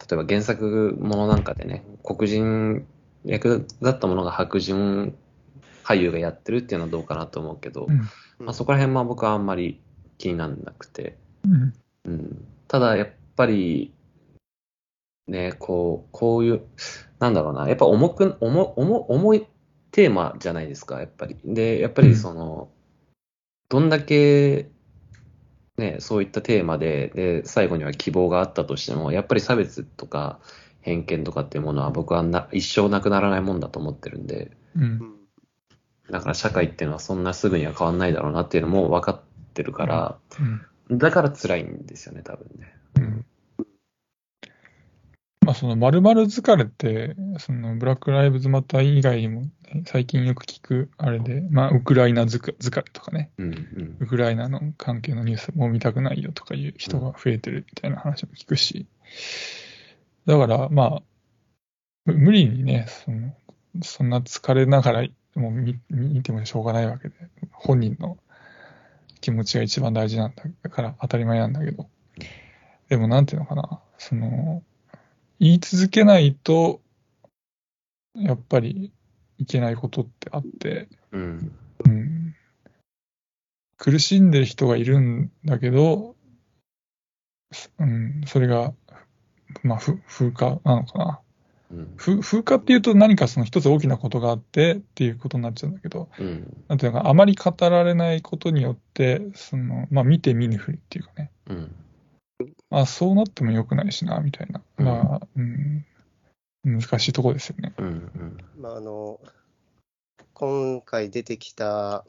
例えば原作ものなんかでね、黒人役だったものが白人俳優がやってるっていうのはどうかなと思うけど、うん。まあ、そこら辺は僕はあんまり気にならなくて、うん。うん、ただやっぱり、ね、こう、こういう、なんだろうな、やっぱ重く、重、重、重いテーマじゃないですか、やっぱり。で、やっぱりその、どんだけ、ね、そういったテーマで、で、最後には希望があったとしても、やっぱり差別とか偏見とかっていうものは僕はな一生なくならないもんだと思ってるんで、うん。うんだから社会っていうのはそんなすぐには変わんないだろうなっていうのも分かってるから、うん。だから辛いんですよね、多分ね。うんまあ、その、〇〇疲れって、その、ブラック・ライブズ・マター以外にも、ね、最近よく聞く、あれで、まあ、ウクライナ疲疲れとかね、うんうん。ウクライナの関係のニュースもう見たくないよとかいう人が増えてるみたいな話も聞くし、だから、まあ、む無理にね、その、そんな疲れながら、もう見見てもしょうがないわけで、本人の気持ちが一番大事なんだから当たり前なんだけど、でもなんていうのかな、その、言い続けないと、やっぱりいけないことってあって、うん。うん。苦しんでる人がいるんだけど、すうん、それが、まあ、ふ風化なのかな。うん。ふ風化っていうと何かその一つ大きなことがあってっていうことになっちゃうんだけど、うん。なんていうのか、あまり語られないことによって、その、まあ、見て見ぬふりっていうかね、うんまあ、そうなっても良くないしな、みたいな。まあ、うん、難しいところですよね。うんうんまあ、あの今回出てきた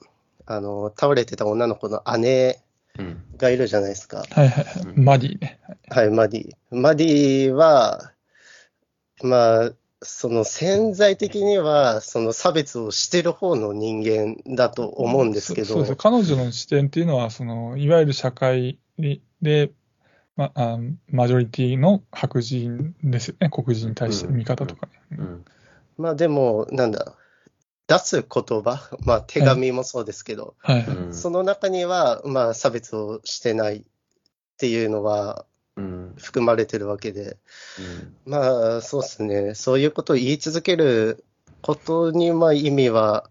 あの倒れてた女の子の姉うんがいるじゃないですか。はいはいはい。うんマディね。はい、マディ。マディは、まあ、その潜在的には、その差別をしてる方の人間だと思うんですけど、そそうです彼女の視点っていうのは、そのいわゆる社会で、まあ、マジョリティの白人ですよね、黒人に対しての見方とかね。うん。まあでも、なんだ、出す言葉、まあ手紙もそうですけど、はい。うん。その中には、まあ差別をしてないっていうのはうん。含まれてるわけで、まあそうですね、そういうことを言い続けることにまあ意味は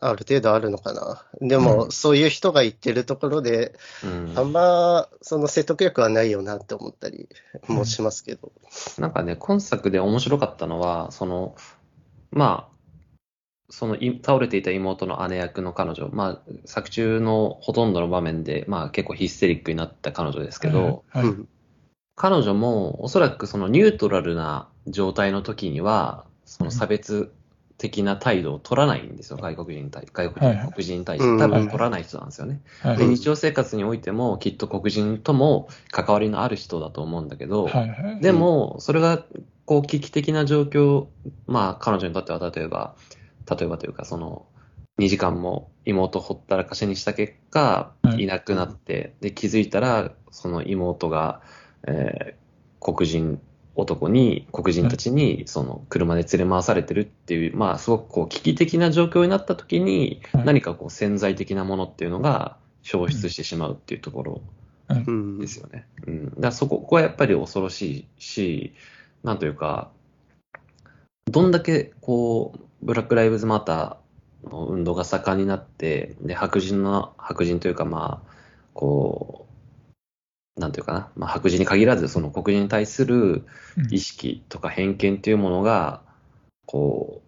ある程度あるのかな。でも、うんそういう人が言ってるところで、うんあんまその説得力はないよなって思ったりもしますけど。なんかね、今作で面白かったのは、その、まあ、そのい倒れていた妹の姉役の彼女、まあ、作中のほとんどの場面で、まあ結構ヒステリックになった彼女ですけど、はい。うん彼女もおそらくそのニュートラルな状態の時には、その差別的な態度を取らないんですよ、外国人に対外国はいはい人黒人に対して。うん多分取らない人なんですよね。はい。で、日常生活においても、きっと黒人とも関わりのある人だと思うんだけど、はい。はい。でも、それが、こう、危機的な状況、まあ、彼女にとっては、例えば、例えばというか、その、2時間も妹をほったらかしにした結果、はいいなくなって、で、気づいたら、その妹が、えー黒人男に、黒人たちに、その、車で連れ回されてるっていう、まあ、すごくこう、危機的な状況になった時に、はい何かこう、潜在的なものっていうのが、消失してしまうっていうところうんですよね。うん。だからそこ、ここはやっぱり恐ろしいし、なんというか、どんだけ、こう、ブラック・ライブズ・マターの運動が盛んになって、で、白人の、白人というか、まあ、こう、なんていうかな、まあ、白人に限らず、その黒人に対する意識とか偏見っていうものが、こ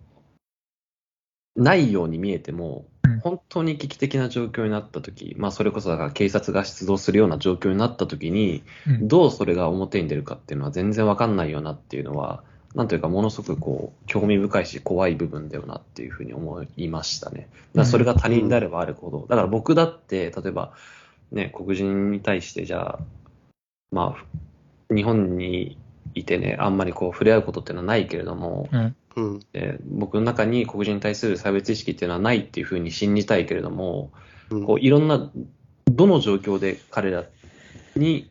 う、ないように見えてもうん、本当に危機的な状況になったとき、まあ、それこそだから警察が出動するような状況になったときに、うん。どうそれが表に出るかっていうのは全然わかんないよなっていうのは、なんというか、ものすごくこう、興味深いし、怖い部分だよなっていうふうに思いましたね。だからそれが他人であればあるほど、だから僕だって、例えば、ね、黒人に対して、じゃあ、まあ、日本にいてね、あんまりこう、触れ合うことっていうのはないけれども、はい。うんで僕の中に黒人に対する差別意識っていうのはないっていうふうに信じたいけれども、うんこういろんな、どの状況で彼らに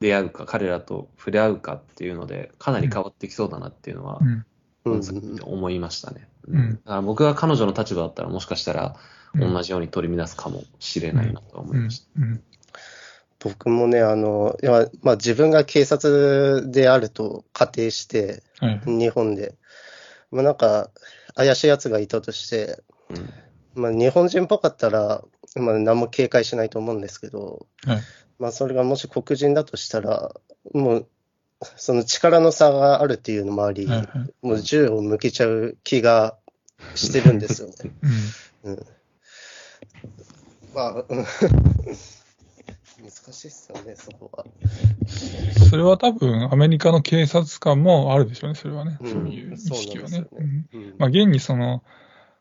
出会うか、彼らと触れ合うかっていうので、かなり変わってきそうだなっていうのはう、ん。うん思いましたね。うん僕が彼女の立場だったら、もしかしたらうん同じように取り乱すかもしれないなと思うんいました。うん。僕もね、あの、いやまあ、自分が警察であると仮定して、はい。日本で、まあ、なんか、怪しい奴がいたとして、うんまあ、日本人っぽかったら、まあ、何も警戒しないと思うんですけど、はい。まあ、それがもし黒人だとしたら、もう、その力の差があるっていうのもあり、もう銃を向けちゃう気がしてるんですよね。うん。うん。まあ、うん 難しいっすよね、そこは。それは多分、アメリカの警察官もあるでしょうね、それはね。うんそういう意識はね。まあ、現にその、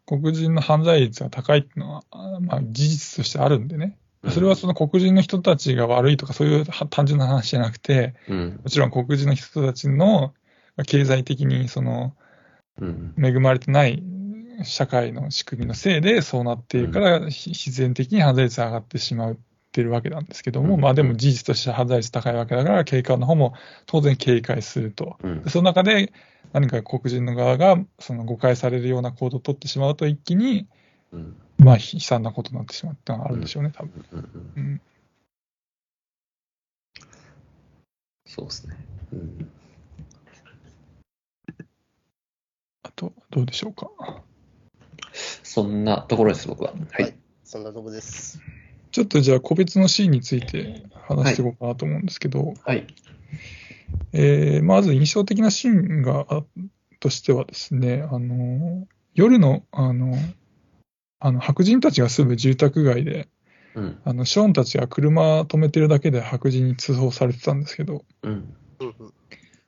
黒人の犯罪率が高いっていうのは、あまあ、事実としてあるんでね。それはその黒人の人たちが悪いとか、そういうは単純な話じゃなくて、うん。もちろん黒人の人たちの経済的にそのうん。恵まれてない社会の仕組みのせいでそうなっているから、ひ必然的に犯罪率が上がってしまってるわけなんですけども、うんまあでも事実として犯罪率高いわけだから、警官の方も当然警戒すると。その中で何か黒人の側がその誤解されるような行動を取ってしまうと一気に、うん。まあ悲惨なことになってしまうっていうのがあるんでしょうね、多分。うん。そうですね。うん。あと、どうでしょうか。そんなところです、僕は。ははいい。そんなとこです。ちょっとじゃあ個別のシーンについて話していこうかなと思うんですけど、はい。えーまず印象的なシーンがあとしてはですね、あの夜のあのあの白人たちが住む住宅街で、うん。あのショーンたちが車止めてるだけで白人に通報されてたんですけど、うん。うんうん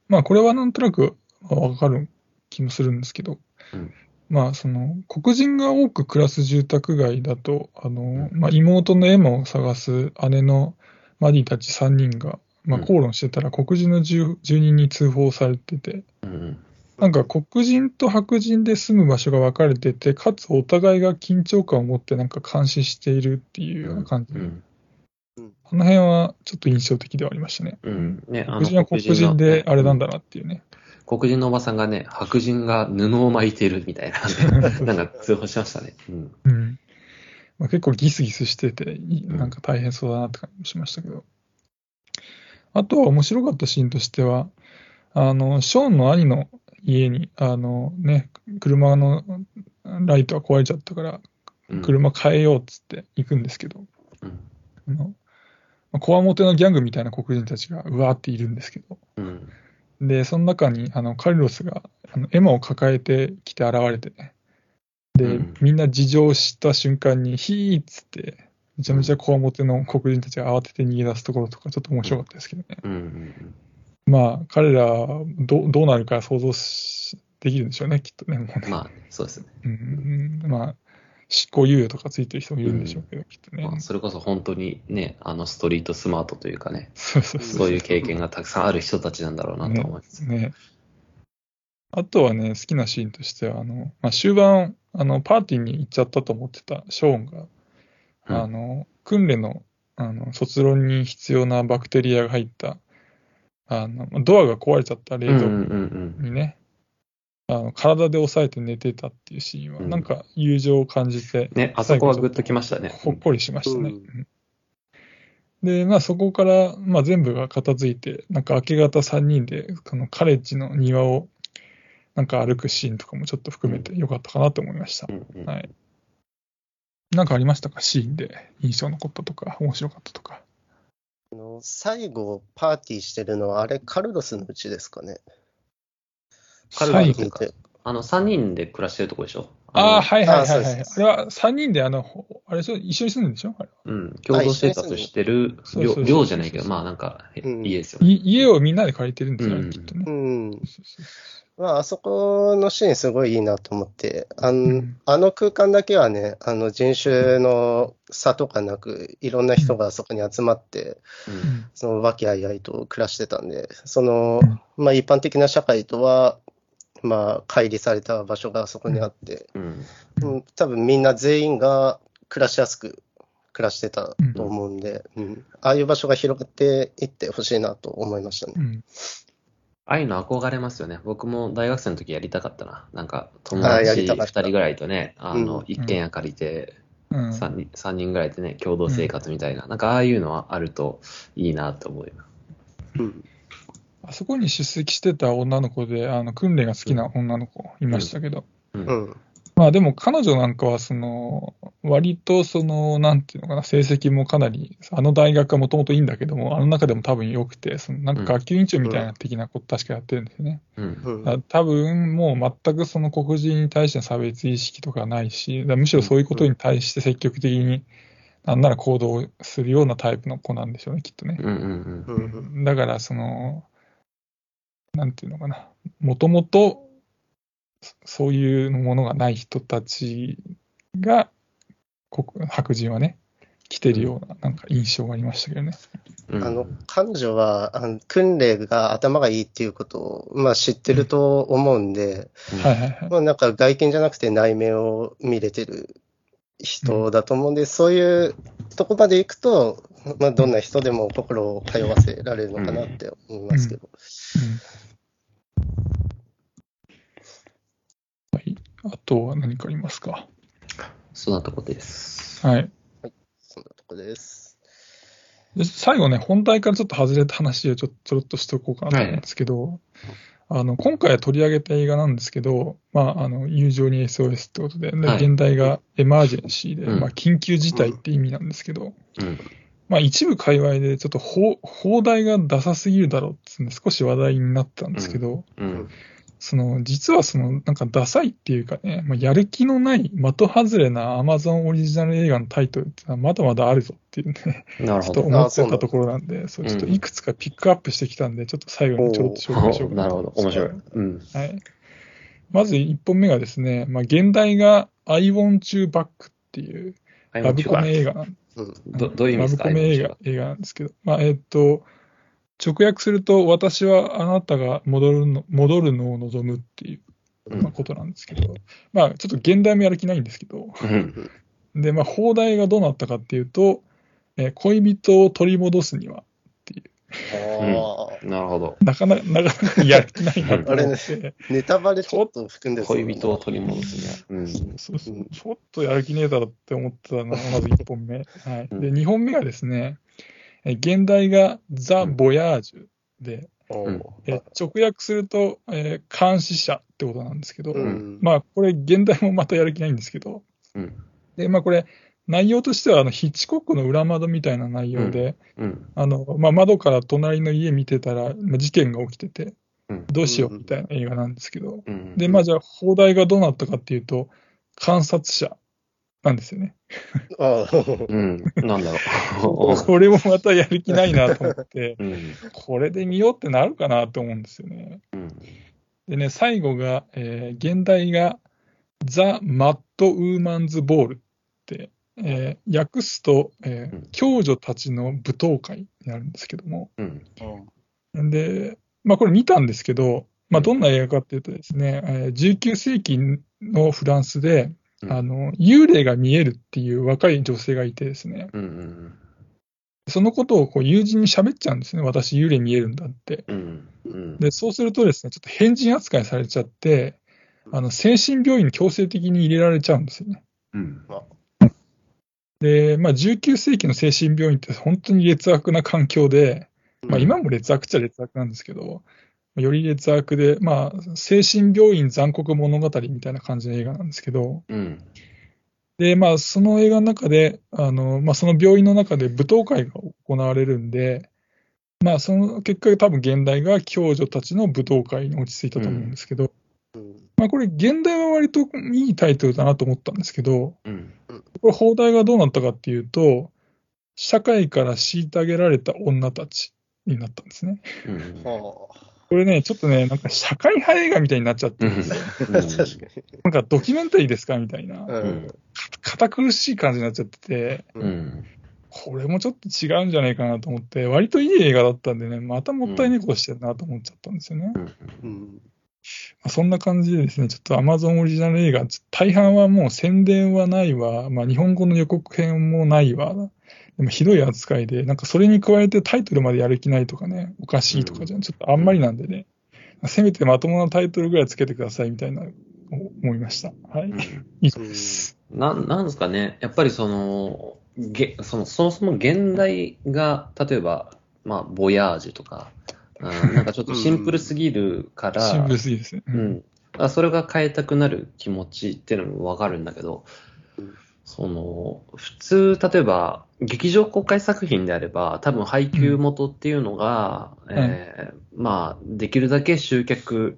まあこれはなんとなくわかる気もするんですけど、うんまあその黒人が多く暮らす住宅街だと、あのまあ、妹のエマを探す姉のマディたち3人が、まあ、うん口論してたら黒人の住住人に通報されてて、うん。なんか黒人と白人で住む場所が分かれてて、かつお互いが緊張感を持ってなんか監視しているっていうような感じで、うん。この辺はちょっと印象的ではありましたね。うん。ね、あ黒人は黒人であれなんだなっていうね。黒人のおばさんがね、白人が布を巻いてるみたいな、ね、なんか通報しましたね。うん。うんまあ、結構ギスギスしてて、いなんか大変そうだなって感じもしましたけど。あとは面白かったシーンとしては、あの、ショーンの兄の家に、あのね、車のライトが壊れちゃったから、うん、車変えようっつって行くんですけど、うん。あの、まあこわもてのギャングみたいな黒人たちがうわーっているんですけど、うん。で、その中に、あの、カルロスが、あの、エマを抱えてきて現れてね。で、うんみんな事情を知った瞬間に、ヒーっつって、めちゃめちゃこわもての黒人たちが慌てて逃げ出すところとか、ちょっと面白かったですけどね。うん。うん。まあ、彼らど、どうなるか想像しできるんでしょうね、きっとね。もうねまあ、そうですね。うん、うんまあ、執行猶予とかついてる人もいるんでしょうけど、きっとね。まあ、それこそ本当にね、あのストリートスマートというかね、そういう経験がたくさんある人たちなんだろうなと思います。ね。あとはね、好きなシーンとしては、あの、まあ、終盤、あの、パーティーに行っちゃったと思ってたショーンが、うんあの、訓練の、あの、卒論に必要なバクテリアが入った、あの、ドアが壊れちゃった冷蔵うんうんうん庫にね、あの、体で押さえて寝てたっていうシーンは、うんなんか友情を感じて、ね、あそこはグッときましたね。ほっこりしましたね。うんうんで、まあそこから、まあ全部が片付いて、なんか明け方3人で、このカレッジの庭を、なんか歩くシーンとかもちょっと含めてよかったかなと思いましたう。んうんはい。なんかありましたか？シーンで印象残ったとか、面白かったとか？あの最後、パーティーしてるのは、あれ、カルロスのうちですかね？カルロス最後と。いうかあの、3人で暮らしてるとこでしょ？ああ、あはいはいはいあそうはい。です。あれは3人で、あの、ほあれ一緒に住んでるんでしょ？あれのうん、共同生活してる寮じゃないけど、まあなんか、家ですよね。い家をみんなで借りてるんですよね、うん。きっとね。うん。そうそうまあ、あそこのシーンすごいいいなと思って、あんうん。あの空間だけはね、あの人種の差とかなく、いろんな人がそこに集まって、ううんん。その和気あいあいと暮らしてたんで、そのうん、まあ一般的な社会とは、まあ、乖離された場所がそこにあって、うん。うん、多分みんな全員が暮らしやすく暮らしてたと思うんで、うん。ああいう場所が広がっていってほしいなと思いましたね。うん。ああいうの憧れますよね。僕も大学生の時やりたかったな。なんか、友達2りたかった。人ぐらいとね、あのうん、一軒家借りて、うん。3人、三人ぐらいでね、共同生活みたいな。なんか、ああいうのはあるといいなと思うよ。うんあそこに出席してた女の子で、あの訓練が好きな女の子いましたけど、うん。うん。まあでも彼女なんかは、その、割とその、なんていうのかな、成績もかなり、あの大学はもともといいんだけども、あの中でも多分良くて、そのなんか学級委員長みたいな的なこと確かやってるんですよね。うん。多分もう全くその黒人に対しての差別意識とかないし、むしろそういうことに対して積極的に、なんなら行動するようなタイプの子なんでしょうね、きっとね。うん。うん。うん。うん。だから、その、なんていうのかな、もともとそういうものがない人たちが、黒白人はね、来てるような、なんか印象がありましたけどね。うん。あの彼女はあの訓練が頭がいいっていうことを、まあ、知ってると思うんで、うんはいはいはい。まあ、なんか外見じゃなくて内面を見れてる人だと思うんで、そういうとこまで行くと、まあ、どんな人でも心を通わせられるのかなって思いますけど。うんはい。あとは何かありますか？そんなとこです。はい。そんなとこです。で最後ね、本題からちょっと外れた話をちょちょろっとしておこうかなと思うんですけど、あの今回取り上げた映画なんですけど、まあ、あの友情に SOS ってことで、ではい現代がエマージェンシーで、うんまあ、緊急事態って意味なんですけど、うん。まあ、一部界隈でちょっと放放題がダサすぎるだろうってんで少し話題になったんですけど、うん。その実はそのなんかダサいっていうかね、まあ、やる気のない的外れな Amazon オリジナル映画のタイトルってのはまだまだあるぞっていうね、なるほど。ちょっと思ってたところなんで、そうちょっといくつかピックアップしてきたんで、ちょっと最後にちょろっと紹介しようかなとなるほど。面白い。うん。はい。まず1本目がですね、まあ、現代が I Want You Back っていうラブコメ映画なんうん。どどういう意味ですか？ラブコメ映画映画なんですけど、まあ、えっと、直訳すると、私はあなたが戻るの戻るのを望むっていう、うんまあ、ことなんですけど、まあ、ちょっと現代もやる気ないんですけど、うん。で、まあ、放題がどうなったかっていうと、えー恋人を取り戻すにはっていう、あなるほど。なかなか、なかなかやる気ないなと思って、あ、ネタバレちょっと含んでそう恋人を取り戻すには。うん。そうそうちょっとやる気ねえだろって思ってたのが、まず1本目。はい、で、2本目がですね、え現代がザ・ボヤージュで、うん。え直訳すると、えー監視者ってことなんですけど、うん。まあ、これ、現代もまたやる気ないんですけど、うん。で、まあ、これ、内容としては、あの、ヒッチコックの裏窓みたいな内容で、うん。あの、まあ、窓から隣の家見てたら、まあ事件が起きてて、うん。どうしようみたいな映画なんですけど、うん。で、まあ、じゃあ、放題がどうなったかっていうと、観察者なんですよね。あうん。なんだろう。これもまたやる気ないなと思って、うん。これで見ようってなるかなと思うんですよね。うん。でね、最後が、えー現代が、ザ・マッド・ウーマンズ・ボールって、えー訳すと、えーうん共女たちの舞踏会になるんですけども、うん。で、まあこれ見たんですけど、まあどんな映画かっていうとですね、えー19世紀のフランスで、うんあの、幽霊が見えるっていう若い女性がいてですね、うん。うん。そのことをこう友人に喋っちゃうんですね。私幽霊見えるんだって。うん。うん。で、そうするとですね、ちょっと変人扱いされちゃって、あの、精神病院に強制的に入れられちゃうんですよね。うん。で、まあ、19世紀の精神病院って本当に劣悪な環境で、まあ、今も劣悪っちゃ劣悪なんですけど、より劣悪で、まあ、精神病院残酷物語みたいな感じの映画なんですけど、うん。で、まあ、その映画の中で、あの、まあ、その病院の中で舞踏会が行われるんで、まあ、その結果、多分現代が共女たちの舞踏会に落ち着いたと思うんですけど、うんまあ、これ、現代は割といいタイトルだなと思ったんですけど、うん。これ、放題がどうなったかっていうと、社会から虐げられた女たちになったんですね。うん。はこれね、ちょっとね、なんか社会派映画みたいになっちゃってるんですよ。あ確かに。なんかドキュメンタリーですかみたいな、ううんん。堅苦しい感じになっちゃってて、うん。これもちょっと違うんじゃないかなと思って、割といい映画だったんでね、またもったいねえことしてるなと思っちゃったんですよね。まうん。あそんな感じでですね、ちょっと Amazon オリジナル映画、大半はもう宣伝はないわ、まあ、日本語の予告編もないわ、でもひどい扱いで、なんかそれに加えてタイトルまでやる気ないとかね、おかしいとかじゃ、ちょっとあんまりなんでね、せめてまともなタイトルぐらいつけてくださいみたいな思いました。はい。以上です。ななんですかね、やっぱりその、げそのそもそも現代が、例えば、まあ、ボヤージュとか、うん、なんかちょっとシンプルすぎるから、シンプルすぎですね。う。ん、あそれが変えたくなる気持ちっていうのもわかるんだけどうん、その、普通、例えば、劇場公開作品であれば、多分配給元っていうのが、えーまあ、できるだけ集客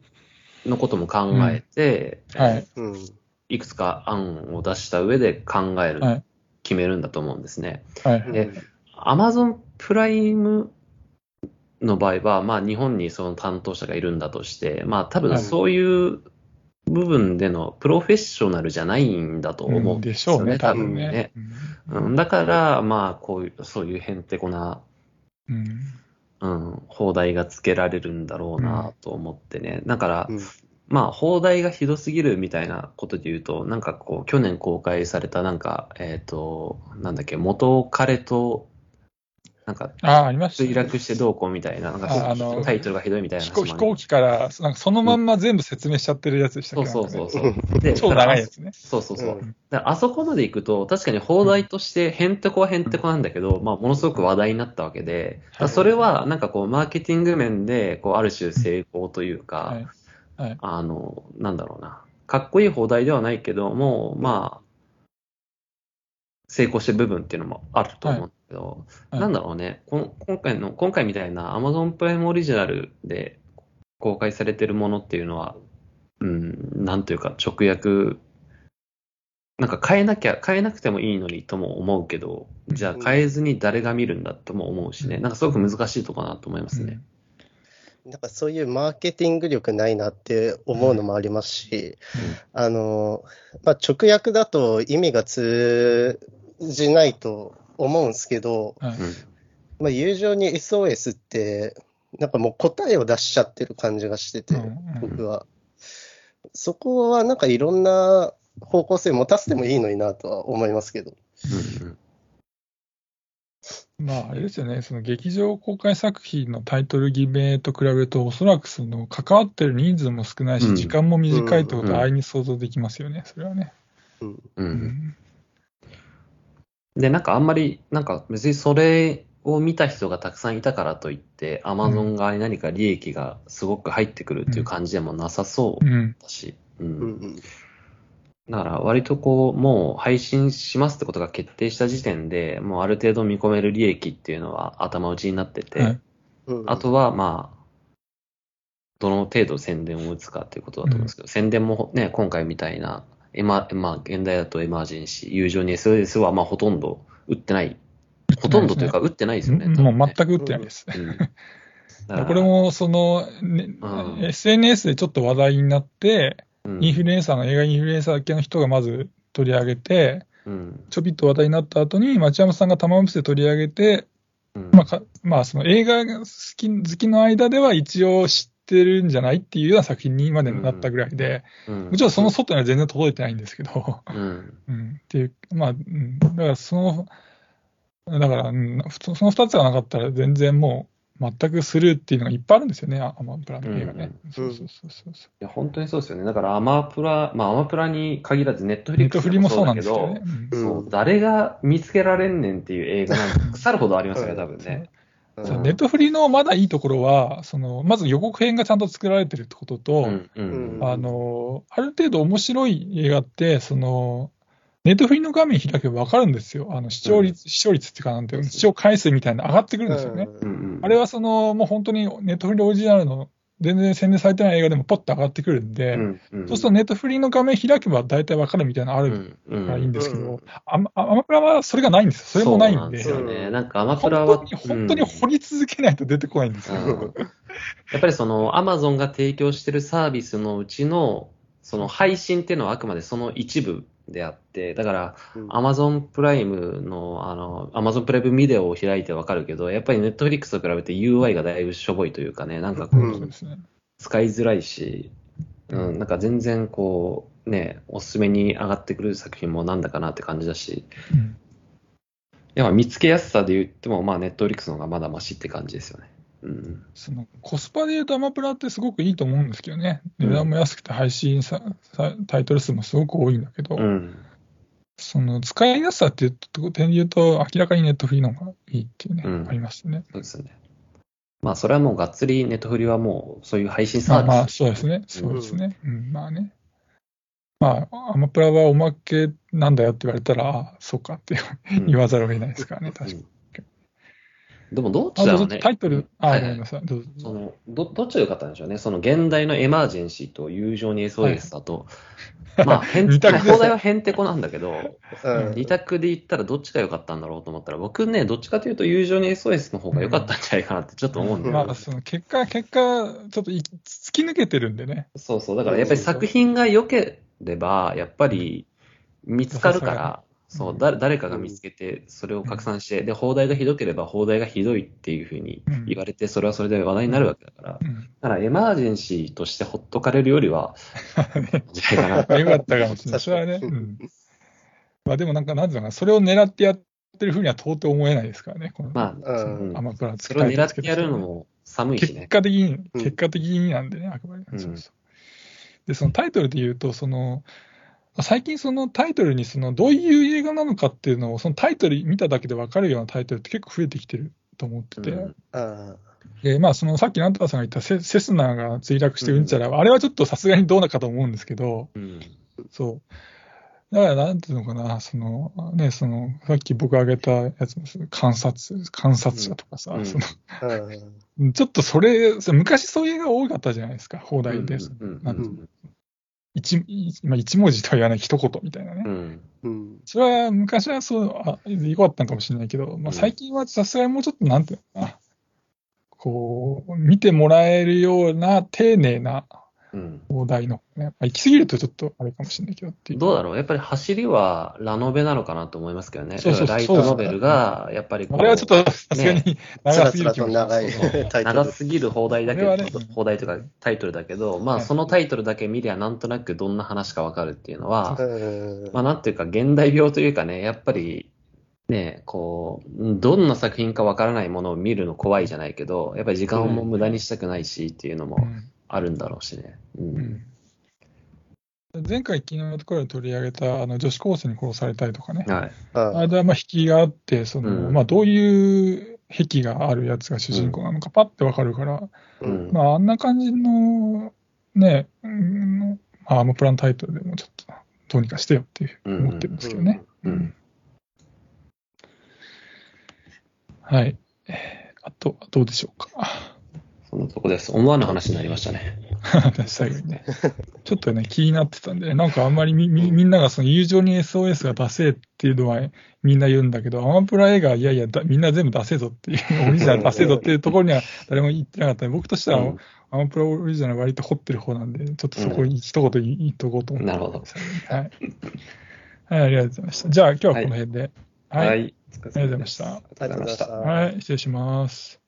のことも考えて、はい。うん。いくつか案を出した上で考える、はい。決めるんだと思うんですね。はい。で Amazon プライムの場合は、まあ日本にその担当者がいるんだとして、まあ多分そういう部分でのプロフェッショナルじゃないんだと思うんでですよね、しょうね、多多分ね。うん。うん、だから、まあこういう、そういうへんてこな、うん。うん、放題がつけられるんだろうなと思ってね。だから、うん。まあ、放題がひどすぎるみたいなことで言うと、なんかこう、去年公開されたなんか、えっ、と、なんだっけ、元彼と、なんか、ああ、ありましたね。墜落してどうこうみたいな、なんかああのタイトルがひどいみたいな飛行飛行機から、なんかそのまんま全部説明しちゃってるやつでしたっそうけそうそうそう。で 超長いやつね。そうそうそう。うんあそこまで行くと、確かに放題としてへんてこはへんてこなんだけど、まあ、ものすごく話題になったわけで、それは、なんかこう、マーケティング面で、こう、ある種成功というか、はい。はい。あの、なんだろうな。かっこいい放題ではないけども、まあ、成功してる部分っていうのもあると思うんだけど、はい。なんだろうね。今回の、今回みたいな Amazon プライムオリジナルで公開されてるものっていうのは、うん、なんというか直訳、なんか変えなきゃ、変えなくてもいいのにとも思うけど、じゃあ変えずに誰が見るんだとも思うしね。なんかすごく難しいとこなと思いますね。なんかそういうマーケティング力ないなって思うのもありますし、あの、まあ、直訳だと意味が通じないと思うんですけど、はい。うんまあ、友情に SOS って、なんかもう答えを出しちゃってる感じがしてて、うんうん僕は。そこはなんかいろんな方向性持たせてもいいのになとは思いますけど。まあ、あれですよね、その劇場公開作品のタイトル決めと比べると、おそらくその関わってる人数も少ないし、うん時間も短いってことうんは、安易に想像できますよね、それはね。うん。う。うんんで、なんかあんまり、なんか別にそれを見た人がたくさんいたからといって、アマゾン側に何か利益がすごく入ってくるっていう感じでもなさそううんだし、う。うんん。だから割とこう、もう配信しますってことが決定した時点で、もうある程度見込める利益っていうのは頭打ちになってて、はいうん。あとはまあ、どの程度宣伝を打つかっていうことだと思うんですけど、宣伝もね、今回みたいな、エマ、まあ、現代だとエマージェンシー、友情に SOS はまあほとんど打ってない。ほとんどというか打ってないですよね。もう全く。く打ってないです。うん これ、も、その、ねうん SNS でちょっと話題になって、うんインフルエンサーの映画インフルエンサー系の人がまず取り上げて、うんちょびっと話題になった後に、町山さんが玉結びで取り上げて、うんまあか、まあ、その映画が好き好きの間では一応知ってるんじゃないっていうような作品にまでなったぐらいで、うん。もちろんその外には全然届いてないんですけど、うん。うん、っていう、まあ、うん、だからその、だから、その二つがなかったら全然もう、全くスルーっていうのがいっぱいあるんですよね、アマプラの映画ね。うん。そうそうそうそうそいや、本当にそうですよね。だからアマプラ、まあアマプラに限らずネットフリックスもそうなんだけどですけどね。、うん。そう、誰が見つけられんねんっていう映画なんて腐るほどありますよね、多分ね。うん。そうネットフリのまだいいところは、そのまず予告編がちゃんと作られてるってことと、うんうん。うん。あの、ある程度面白い映画って、その、ネットフリの画面開けば分かるんですよ。あの視聴率、視聴率っていうか、なんていうの視聴回数みたいなの上がってくるんですよね。うん。うん。あれはその、もう本当にネットフリオリジナルの全然宣伝されてない映画でもポッと上がってくるんで、うんうんそうするとネットフリの画面開けば大体分かるみたいなのあるからいいんですけど、うんアマアマプラはそれがないんですよ。それもないんで。そうすよね。うんなんかアマプ本ラは、当に、本当に掘り続けないと出てこないんですよ。やっぱりそのアマゾンが提供してるサービスのうちの、その配信っていうのはあくまでその一部であって、だからうん。アマゾンプライムの、あの、アマゾンプライムビデオを開いてわかるけど、やっぱりネットフリックスと比べて UI がだいぶしょぼいというかね、なんかこうん。う、そうですね。使いづらいし、うん、なんか全然こう、ね、おすすめに上がってくる作品もなんだかなって感じだし、うん。やっぱ見つけやすさで言っても、まあネットフリックスの方がまだマシって感じですよね。うん。そのコスパで言うとアマプラってすごくいいと思うんですけどね。うん値段も安くて配信ささタイトル数もすごく多いんだけど、うん。その使いやすさっていうと点で言うと、明らかにネットフリーの方がいいっていうね、うんありますね。そうですよね。まあそれはもうがっつりネットフリはもうそういう配信サービス。まあまあ、そうですね。そうですね。うん、まあね。まあ、アマプラはおまけなんだよって言われたら、ああ、そうかってう ん言わざるを得ないですからね、確かに。でもどっちだろうね。タイトル、あ、はいはいごめんなさい。どうぞ。そのどどっちが良かったんでしょうね。その現代のエマージェンシーと友情に SOS だと、まあ、へん放題はへんてこなんだけど、うん二択で言ったらどっちが良かったんだろうと思ったら、僕ね、どっちかというと友情に SOS の方が良かったんじゃないかなってちょっと思うんだよねまあ、その結果、結果、ちょっとい突き抜けてるんでね。そうそう。だからやっぱり作品が良ければ、やっぱり見つかるから、そう、だ誰かが見つけて、それを拡散して、で、放題がひどければ、放題がひどいっていうふうに言われて、それはそれで話題になるわけだから、うん。だからエマージェンシーとしてほっとかれるよりは、じゃないかな。よかったかもしれない。それはね。うん。まあでもなんか、なんていうのかな、それを狙ってやってるふうには到底思えないですからね。このまあ、うんうんアマプラそれを狙ってやるのも寒いし結ね。果的に、うん結果的になんでね、あくまで。うんそうそう。で、そのタイトルで言うと、その、最近そのタイトルにそのどういう映画なのかっていうのを、そのタイトル見ただけで分かるようなタイトルって結構増えてきてると思ってて、うんあで、まあそのさっきナンタさんが言ったセセスナが墜落してうんちゃら、あれはちょっとさすがにどうなかと思うんですけど、うん。そう。だからなんていうのかな、その、ね、その、さっき僕挙げたやつも、観察、観察者とかさ、うん。その、ちょっとそれ、そ昔そういう映画多かったじゃないですか、放題で。うん。なんてうん一一まあ、一文字とは言わない一言みたいなね。うん。うんそれは昔はそう、あ、よかったのかもしれないけど、まあ、最近はさすがにもうちょっとなんていうのかな、こう、見てもらえるような丁寧なうん。放題の、ね、まあ、行き過ぎるとちょっとあれかもしれないけどっていう。どうだろう？やっぱり走りはラノベなのかなと思いますけどね。そうそうライトノベルが、やっぱりこうあれはちょっとさすがにつ長らつらすぎる気もしまと長い長ル。すぎる放題だけど、ね。放題とかタイトルだけど、まあはいそのタイトルだけ見りゃなんとなくどんな話かわかるっていうのは、うん。まあなんていうか現代病というかね、やっぱりね、こう、どんな作品かわからないものを見るの怖いじゃないけど、やっぱり時間も無駄にしたくないしっていうのもうんあるんだろうしね。うん。うん前回、昨日のところで取り上げたあの女子高生に殺されたりとかね、はい。ああれはまあ引きがあって、そのうんまあ、どういう癖があるやつが主人公なのか、パッてわかるから、うん。まあ、あんな感じの、ね、うんまあ、アームプランタイトルでもちょっとどうにかしてよっていう思ってるんですけどね。うんうんはい。えーあと、どうでしょうか。そのとこです。思わぬ話になりましたね。最後にね。ちょっとね、気になってたんで、なんかあんまりみみみんながその友情に SOS が出せっていうのはみんな言うんだけど、アマプラ映画はいやいやだ、みんな全部出せぞっていう、オリジナル出せぞっていうところには誰も言ってなかったんで、僕としては、うんアマプラオリジナル割と掘ってる方なんで、ちょっとそこに一言言いとこうと思って、なるほど。はい。はい、ありがとうございました。じゃあ今日はこの辺で。はい。はい。ありがとうございましたありがとうございました。はい、失礼します。